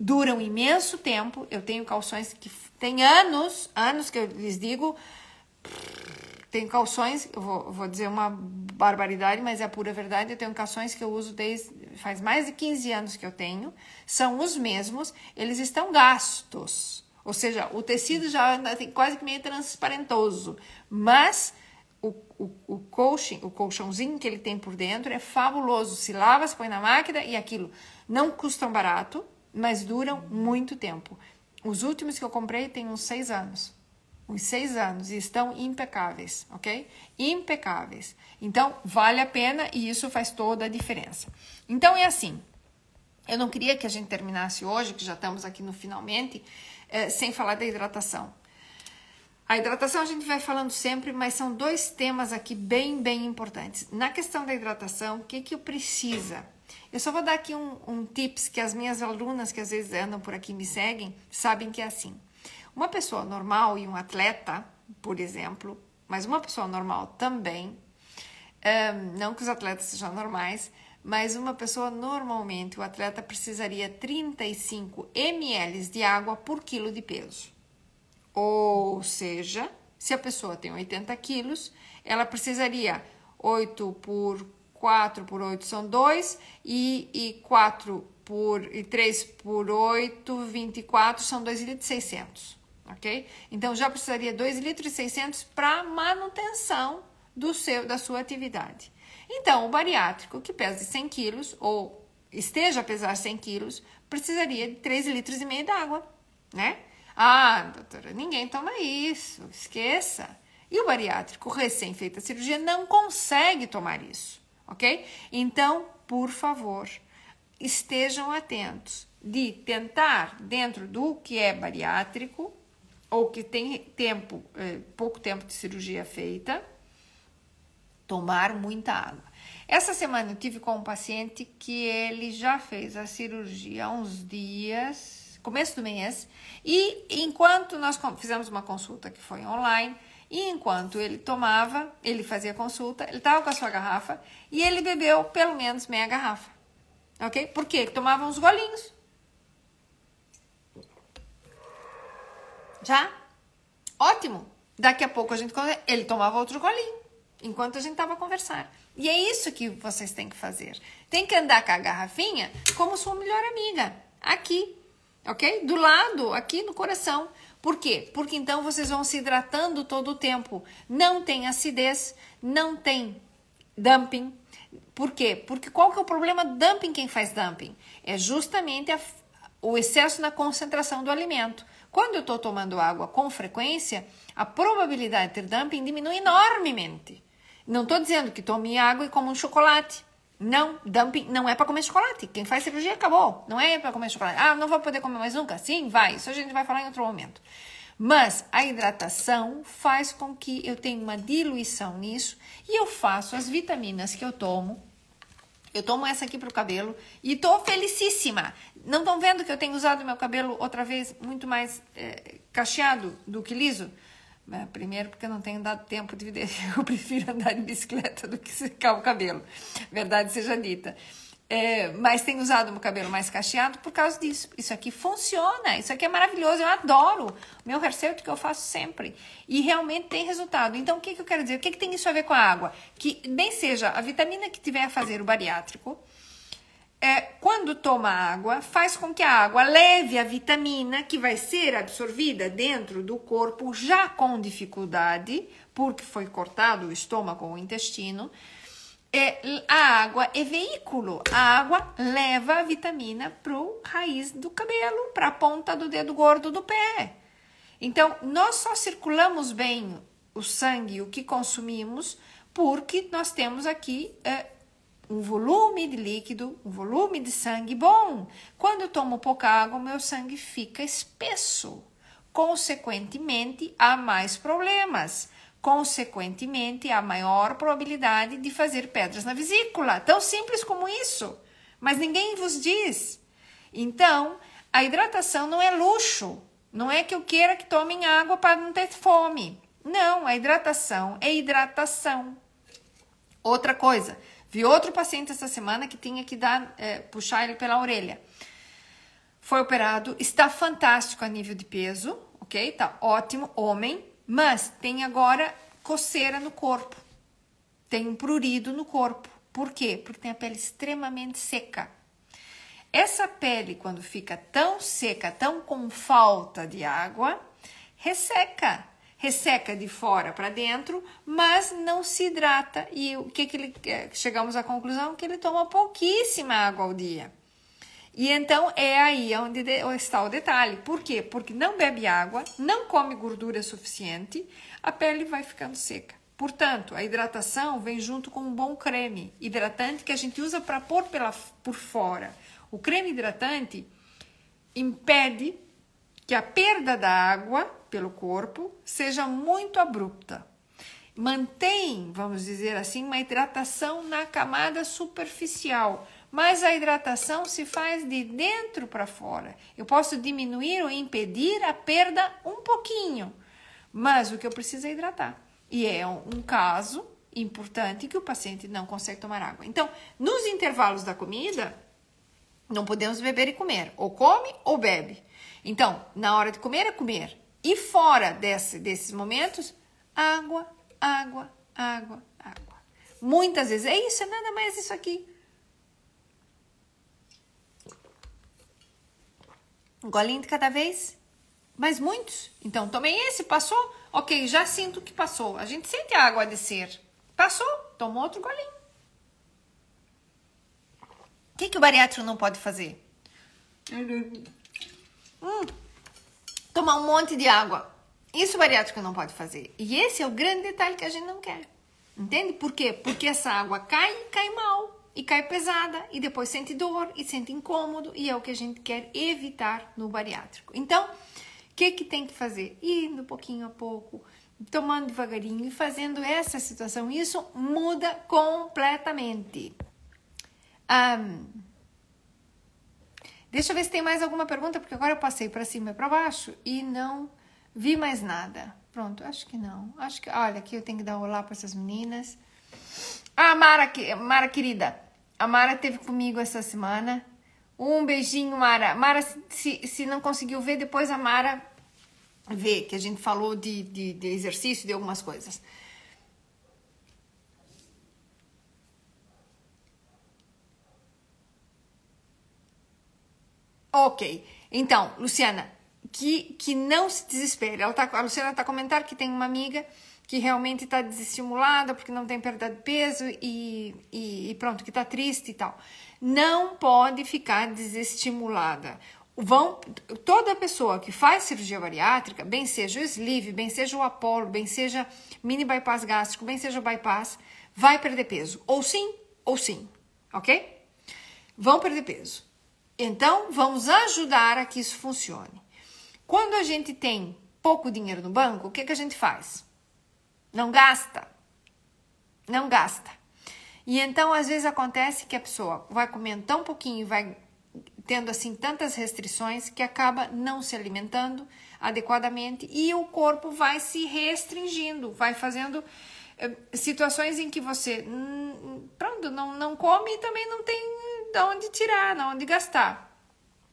Duram imenso tempo. Eu tenho calções que tem anos, anos que eu lhes digo. Tenho calções, eu vou, vou dizer uma barbaridade, mas é a pura verdade. Eu tenho calções que eu uso desde faz mais de 15 anos que eu tenho. São os mesmos, eles estão gastos Ou seja, o tecido já tem quase que meio transparentoso, mas o, o, o o colchãozinho que ele tem por dentro é fabuloso. Se lava, se põe na máquina e aquilo não custam barato, mas duram muito tempo. Os últimos que eu comprei têm uns seis anos. Uns seis anos e estão impecáveis, ok? Impecáveis. Então, vale a pena e isso faz toda a diferença. Então, é assim. Eu não queria que a gente terminasse hoje, que já estamos aqui no finalmente, eh, sem falar da hidratação. A hidratação a gente vai falando sempre, mas são dois temas aqui bem, bem importantes. Na questão da hidratação, o que, que precisa? Eu só vou dar aqui um, um tips que as minhas alunas que às vezes andam por aqui me seguem, sabem que é assim. Uma pessoa normal e um atleta, por exemplo, mas uma pessoa normal também, um, não que os atletas sejam normais, mas uma pessoa normalmente, o atleta precisaria 35 ml de água por quilo de peso. Ou seja, se a pessoa tem 80 quilos, ela precisaria 8 por 4 por 8 são 2 e, e 4 por e 3 por 8, 24 são 2 litros 600, ok? Então já precisaria 2 litros e 600 para manutenção do seu da sua atividade. Então o bariátrico que pesa 100 quilos ou esteja a pesar 100 quilos precisaria de 3 litros e meio d'água, né? Ah, doutora, ninguém toma isso, esqueça. E o bariátrico recém feito a cirurgia não consegue tomar isso, ok? Então, por favor, estejam atentos de tentar, dentro do que é bariátrico, ou que tem tempo, eh, pouco tempo de cirurgia feita, tomar muita água. Essa semana eu tive com um paciente que ele já fez a cirurgia há uns dias, começo do mês, e enquanto nós fizemos uma consulta que foi online, e enquanto ele tomava, ele fazia consulta, ele estava com a sua garrafa e ele bebeu pelo menos meia garrafa. Ok? Por quê? Tomava uns golinhos. Já? Ótimo! Daqui a pouco a gente ele tomava outro golinho enquanto a gente estava conversando. E é isso que vocês têm que fazer. Tem que andar com a garrafinha como sua melhor amiga, aqui, ok? Do lado, aqui no coração. Por quê? Porque então vocês vão se hidratando todo o tempo. Não tem acidez, não tem dumping. Por quê? Porque qual que é o problema do dumping? Quem faz dumping? É justamente a, o excesso na concentração do alimento. Quando eu estou tomando água com frequência, a probabilidade de ter dumping diminui enormemente. Não estou dizendo que tome água e como um chocolate. Não, dumping não é para comer chocolate. Quem faz cirurgia acabou. Não é para comer chocolate. Ah, não vou poder comer mais nunca? Sim, vai. Isso a gente vai falar em outro momento. Mas a hidratação faz com que eu tenha uma diluição nisso e eu faço as vitaminas que eu tomo. Eu tomo essa aqui para o cabelo e estou felicíssima. Não estão vendo que eu tenho usado meu cabelo outra vez muito mais é, cacheado do que liso? Né? Primeiro, porque eu não tenho dado tempo de. Eu prefiro andar de bicicleta do que secar o cabelo, verdade seja dita. É, mas tenho usado meu cabelo mais cacheado por causa disso. Isso aqui funciona, isso aqui é maravilhoso, eu adoro. Meu hair que eu faço sempre. E realmente tem resultado. Então, o que, que eu quero dizer? O que, que tem isso a ver com a água? Que nem seja a vitamina que tiver a fazer o bariátrico, é, quando toma água, faz com que a água leve a vitamina que vai ser absorvida dentro do corpo já com dificuldade, porque foi cortado o estômago ou o intestino. É, a água é veículo, a água leva a vitamina para raiz do cabelo, para a ponta do dedo gordo do pé. Então, nós só circulamos bem o sangue, o que consumimos, porque nós temos aqui é, um volume de líquido, um volume de sangue bom. Quando eu tomo pouca água, meu sangue fica espesso. Consequentemente, há mais problemas. Consequentemente, há maior probabilidade de fazer pedras na vesícula. Tão simples como isso. Mas ninguém vos diz. Então, a hidratação não é luxo. Não é que eu queira que tomem água para não ter fome. Não, a hidratação é hidratação. Outra coisa, Vi outro paciente essa semana que tinha que dar, é, puxar ele pela orelha. Foi operado, está fantástico a nível de peso, ok? Tá ótimo, homem, mas tem agora coceira no corpo. Tem um prurido no corpo. Por quê? Porque tem a pele extremamente seca. Essa pele, quando fica tão seca, tão com falta de água, resseca. Resseca de fora para dentro, mas não se hidrata. E o que, que ele chegamos à conclusão que ele toma pouquíssima água ao dia. E então é aí onde está o detalhe. Por quê? Porque não bebe água, não come gordura suficiente, a pele vai ficando seca. Portanto, a hidratação vem junto com um bom creme hidratante que a gente usa para pôr pela, por fora. O creme hidratante impede que a perda da água pelo corpo seja muito abrupta. Mantém, vamos dizer assim, uma hidratação na camada superficial, mas a hidratação se faz de dentro para fora. Eu posso diminuir ou impedir a perda um pouquinho, mas o que eu preciso é hidratar. E é um caso importante que o paciente não consegue tomar água. Então, nos intervalos da comida, não podemos beber e comer. Ou come ou bebe. Então, na hora de comer é comer. E fora desse, desses momentos, água, água, água, água. Muitas vezes é isso, é nada mais isso aqui. Um golinho de cada vez, mas muitos. Então, tomei esse, passou, ok, já sinto que passou. A gente sente a água descer. Passou, toma outro golinho que, que o bariátrico não pode fazer? Hum, tomar um monte de água. Isso o bariátrico não pode fazer. E esse é o grande detalhe que a gente não quer. Entende? Por quê? Porque essa água cai e cai mal. E cai pesada. E depois sente dor e sente incômodo. E é o que a gente quer evitar no bariátrico. Então, o que, que tem que fazer? Indo pouquinho a pouco tomando devagarinho e fazendo essa situação, isso muda completamente. Um, deixa eu ver se tem mais alguma pergunta, porque agora eu passei para cima e para baixo e não vi mais nada. Pronto, acho que não. Acho que, olha, aqui eu tenho que dar um olá para essas meninas. Ah, Mara, Mara querida, a Mara teve comigo essa semana. Um beijinho, Mara. Mara, se, se não conseguiu ver, depois a Mara vê que a gente falou de, de, de exercício, de algumas coisas. Ok. Então, Luciana, que, que não se desespere. Ela tá, a Luciana está comentando que tem uma amiga que realmente está desestimulada porque não tem perda de peso e, e, e pronto, que está triste e tal. Não pode ficar desestimulada. Vão, toda pessoa que faz cirurgia bariátrica, bem seja o sleeve, bem seja o Apollo, bem seja mini bypass gástrico, bem seja o bypass, vai perder peso. Ou sim, ou sim, ok? Vão perder peso. Então, vamos ajudar a que isso funcione. Quando a gente tem pouco dinheiro no banco, o que, que a gente faz? Não gasta. Não gasta. E então, às vezes, acontece que a pessoa vai comendo tão pouquinho, vai tendo assim tantas restrições que acaba não se alimentando adequadamente e o corpo vai se restringindo, vai fazendo eh, situações em que você hum, pronto, não, não come e também não tem de onde tirar, de onde gastar.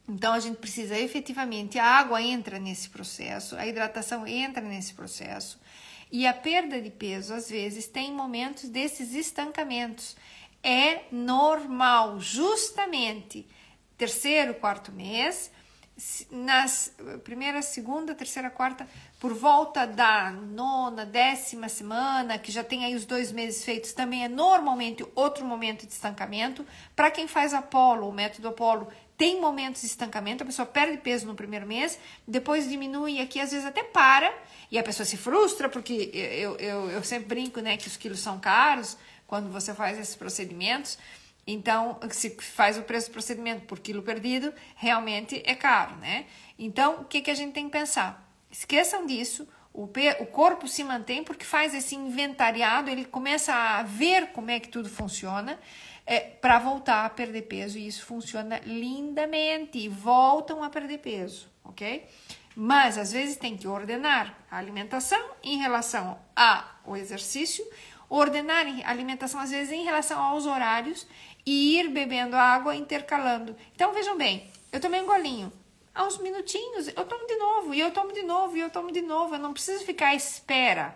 Então a gente precisa efetivamente, a água entra nesse processo, a hidratação entra nesse processo. E a perda de peso, às vezes, tem momentos desses estancamentos. É normal, justamente terceiro, quarto mês, nas primeira, segunda, terceira, quarta, por volta da nona, décima semana, que já tem aí os dois meses feitos, também é normalmente outro momento de estancamento. Para quem faz Apolo, o método Apolo, tem momentos de estancamento, a pessoa perde peso no primeiro mês, depois diminui aqui, às vezes até para, e a pessoa se frustra, porque eu, eu, eu sempre brinco né, que os quilos são caros quando você faz esses procedimentos. Então, se faz o preço do procedimento por quilo perdido, realmente é caro, né? Então, o que, que a gente tem que pensar? Esqueçam disso, o, o corpo se mantém porque faz esse inventariado, ele começa a ver como é que tudo funciona é, para voltar a perder peso e isso funciona lindamente voltam a perder peso, ok? Mas às vezes tem que ordenar a alimentação em relação ao exercício, ordenar a alimentação às vezes em relação aos horários e ir bebendo água intercalando. Então vejam bem, eu tomei um golinho, uns minutinhos eu tomo de novo, e eu tomo de novo, e eu tomo de novo. Eu não preciso ficar à espera.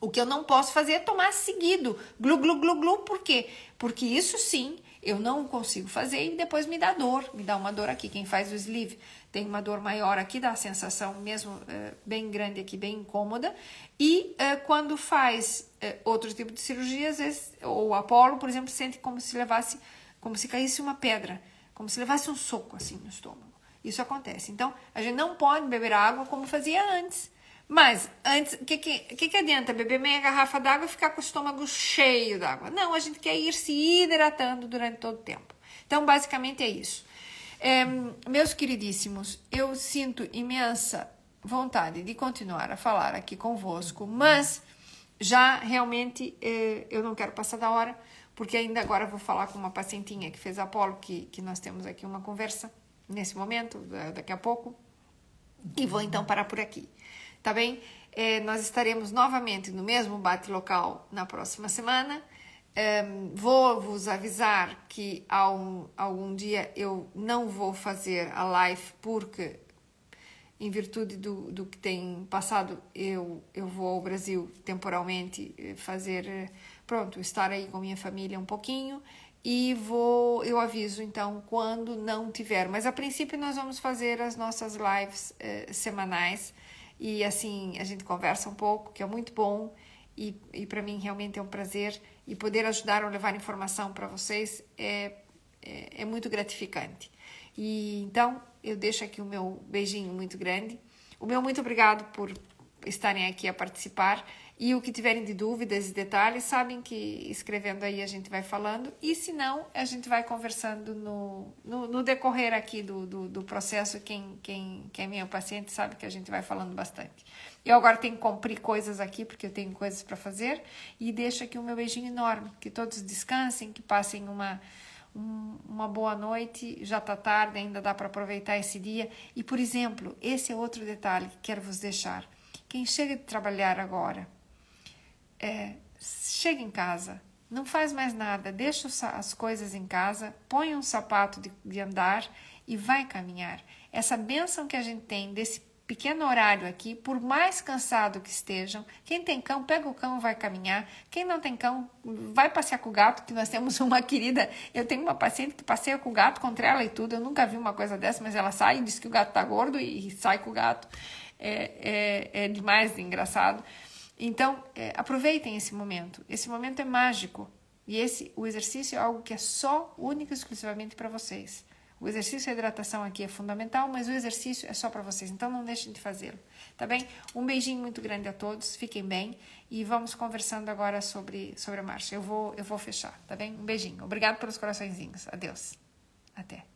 O que eu não posso fazer é tomar seguido, glu, glu, glu, glu. Por quê? Porque isso sim Eu não consigo fazer e depois me dá dor, me dá uma dor aqui. Quem faz o sleeve tem uma dor maior aqui, dá a sensação mesmo uh, bem grande aqui, bem incômoda. E uh, quando faz uh, outro tipo de cirurgia, às vezes, ou Apolo, por exemplo, sente como se levasse, como se caísse uma pedra, como se levasse um soco assim no estômago. Isso acontece. Então, a gente não pode beber água como fazia antes. Mas, antes, o que, que, que, que adianta beber meia garrafa d'água e ficar com o estômago cheio d'água? Não, a gente quer ir se hidratando durante todo o tempo. Então, basicamente é isso. É, meus queridíssimos, eu sinto imensa vontade de continuar a falar aqui convosco, mas já realmente é, eu não quero passar da hora, porque ainda agora vou falar com uma pacientinha que fez Apolo, que, que nós temos aqui uma conversa nesse momento, daqui a pouco, e vou então parar por aqui tá bem? É, nós estaremos novamente no mesmo bate local na próxima semana. É, vou vos avisar que algum, algum dia eu não vou fazer a live porque em virtude do, do que tem passado, eu, eu vou ao Brasil temporalmente eh, fazer, eh, pronto, estar aí com minha família um pouquinho e vou, eu aviso então quando não tiver. Mas a princípio nós vamos fazer as nossas lives eh, semanais e assim a gente conversa um pouco, que é muito bom e, e para mim realmente é um prazer e poder ajudar ou levar informação para vocês é, é, é, muito gratificante. E então eu deixo aqui o meu beijinho muito grande, o meu muito obrigado por estarem aqui a participar. E o que tiverem de dúvidas e detalhes, sabem que escrevendo aí a gente vai falando. E se não, a gente vai conversando no, no, no decorrer aqui do, do, do, processo. Quem, quem, quem é meu paciente sabe que a gente vai falando bastante. Eu agora tenho que cumprir coisas aqui, porque eu tenho coisas para fazer. E deixo aqui o meu beijinho enorme. Que todos descansem, que passem uma, um, uma boa noite. Já está tarde, ainda dá para aproveitar esse dia. E, por exemplo, esse é outro detalhe que quero vos deixar. Quem chega de trabalhar agora é, chega em casa, não faz mais nada, deixa as coisas em casa, põe um sapato de, de andar e vai caminhar. Essa benção que a gente tem desse pequeno horário aqui, por mais cansado que estejam, quem tem cão, pega o cão e vai caminhar. Quem não tem cão, vai passear com o gato, que nós temos uma querida, eu tenho uma paciente que passeia com o gato contra ela e tudo. Eu nunca vi uma coisa dessa, mas ela sai e diz que o gato tá gordo e sai com o gato. É, é, é demais de engraçado. Então, é, aproveitem esse momento. Esse momento é mágico. E esse, o exercício é algo que é só, único e exclusivamente para vocês. O exercício e a hidratação aqui é fundamental, mas o exercício é só para vocês, então não deixem de fazê-lo, tá bem? Um beijinho muito grande a todos, fiquem bem e vamos conversando agora sobre, sobre a marcha. Eu vou, eu vou fechar, tá bem? Um beijinho. Obrigado pelos coraçõezinhos. Adeus. Até.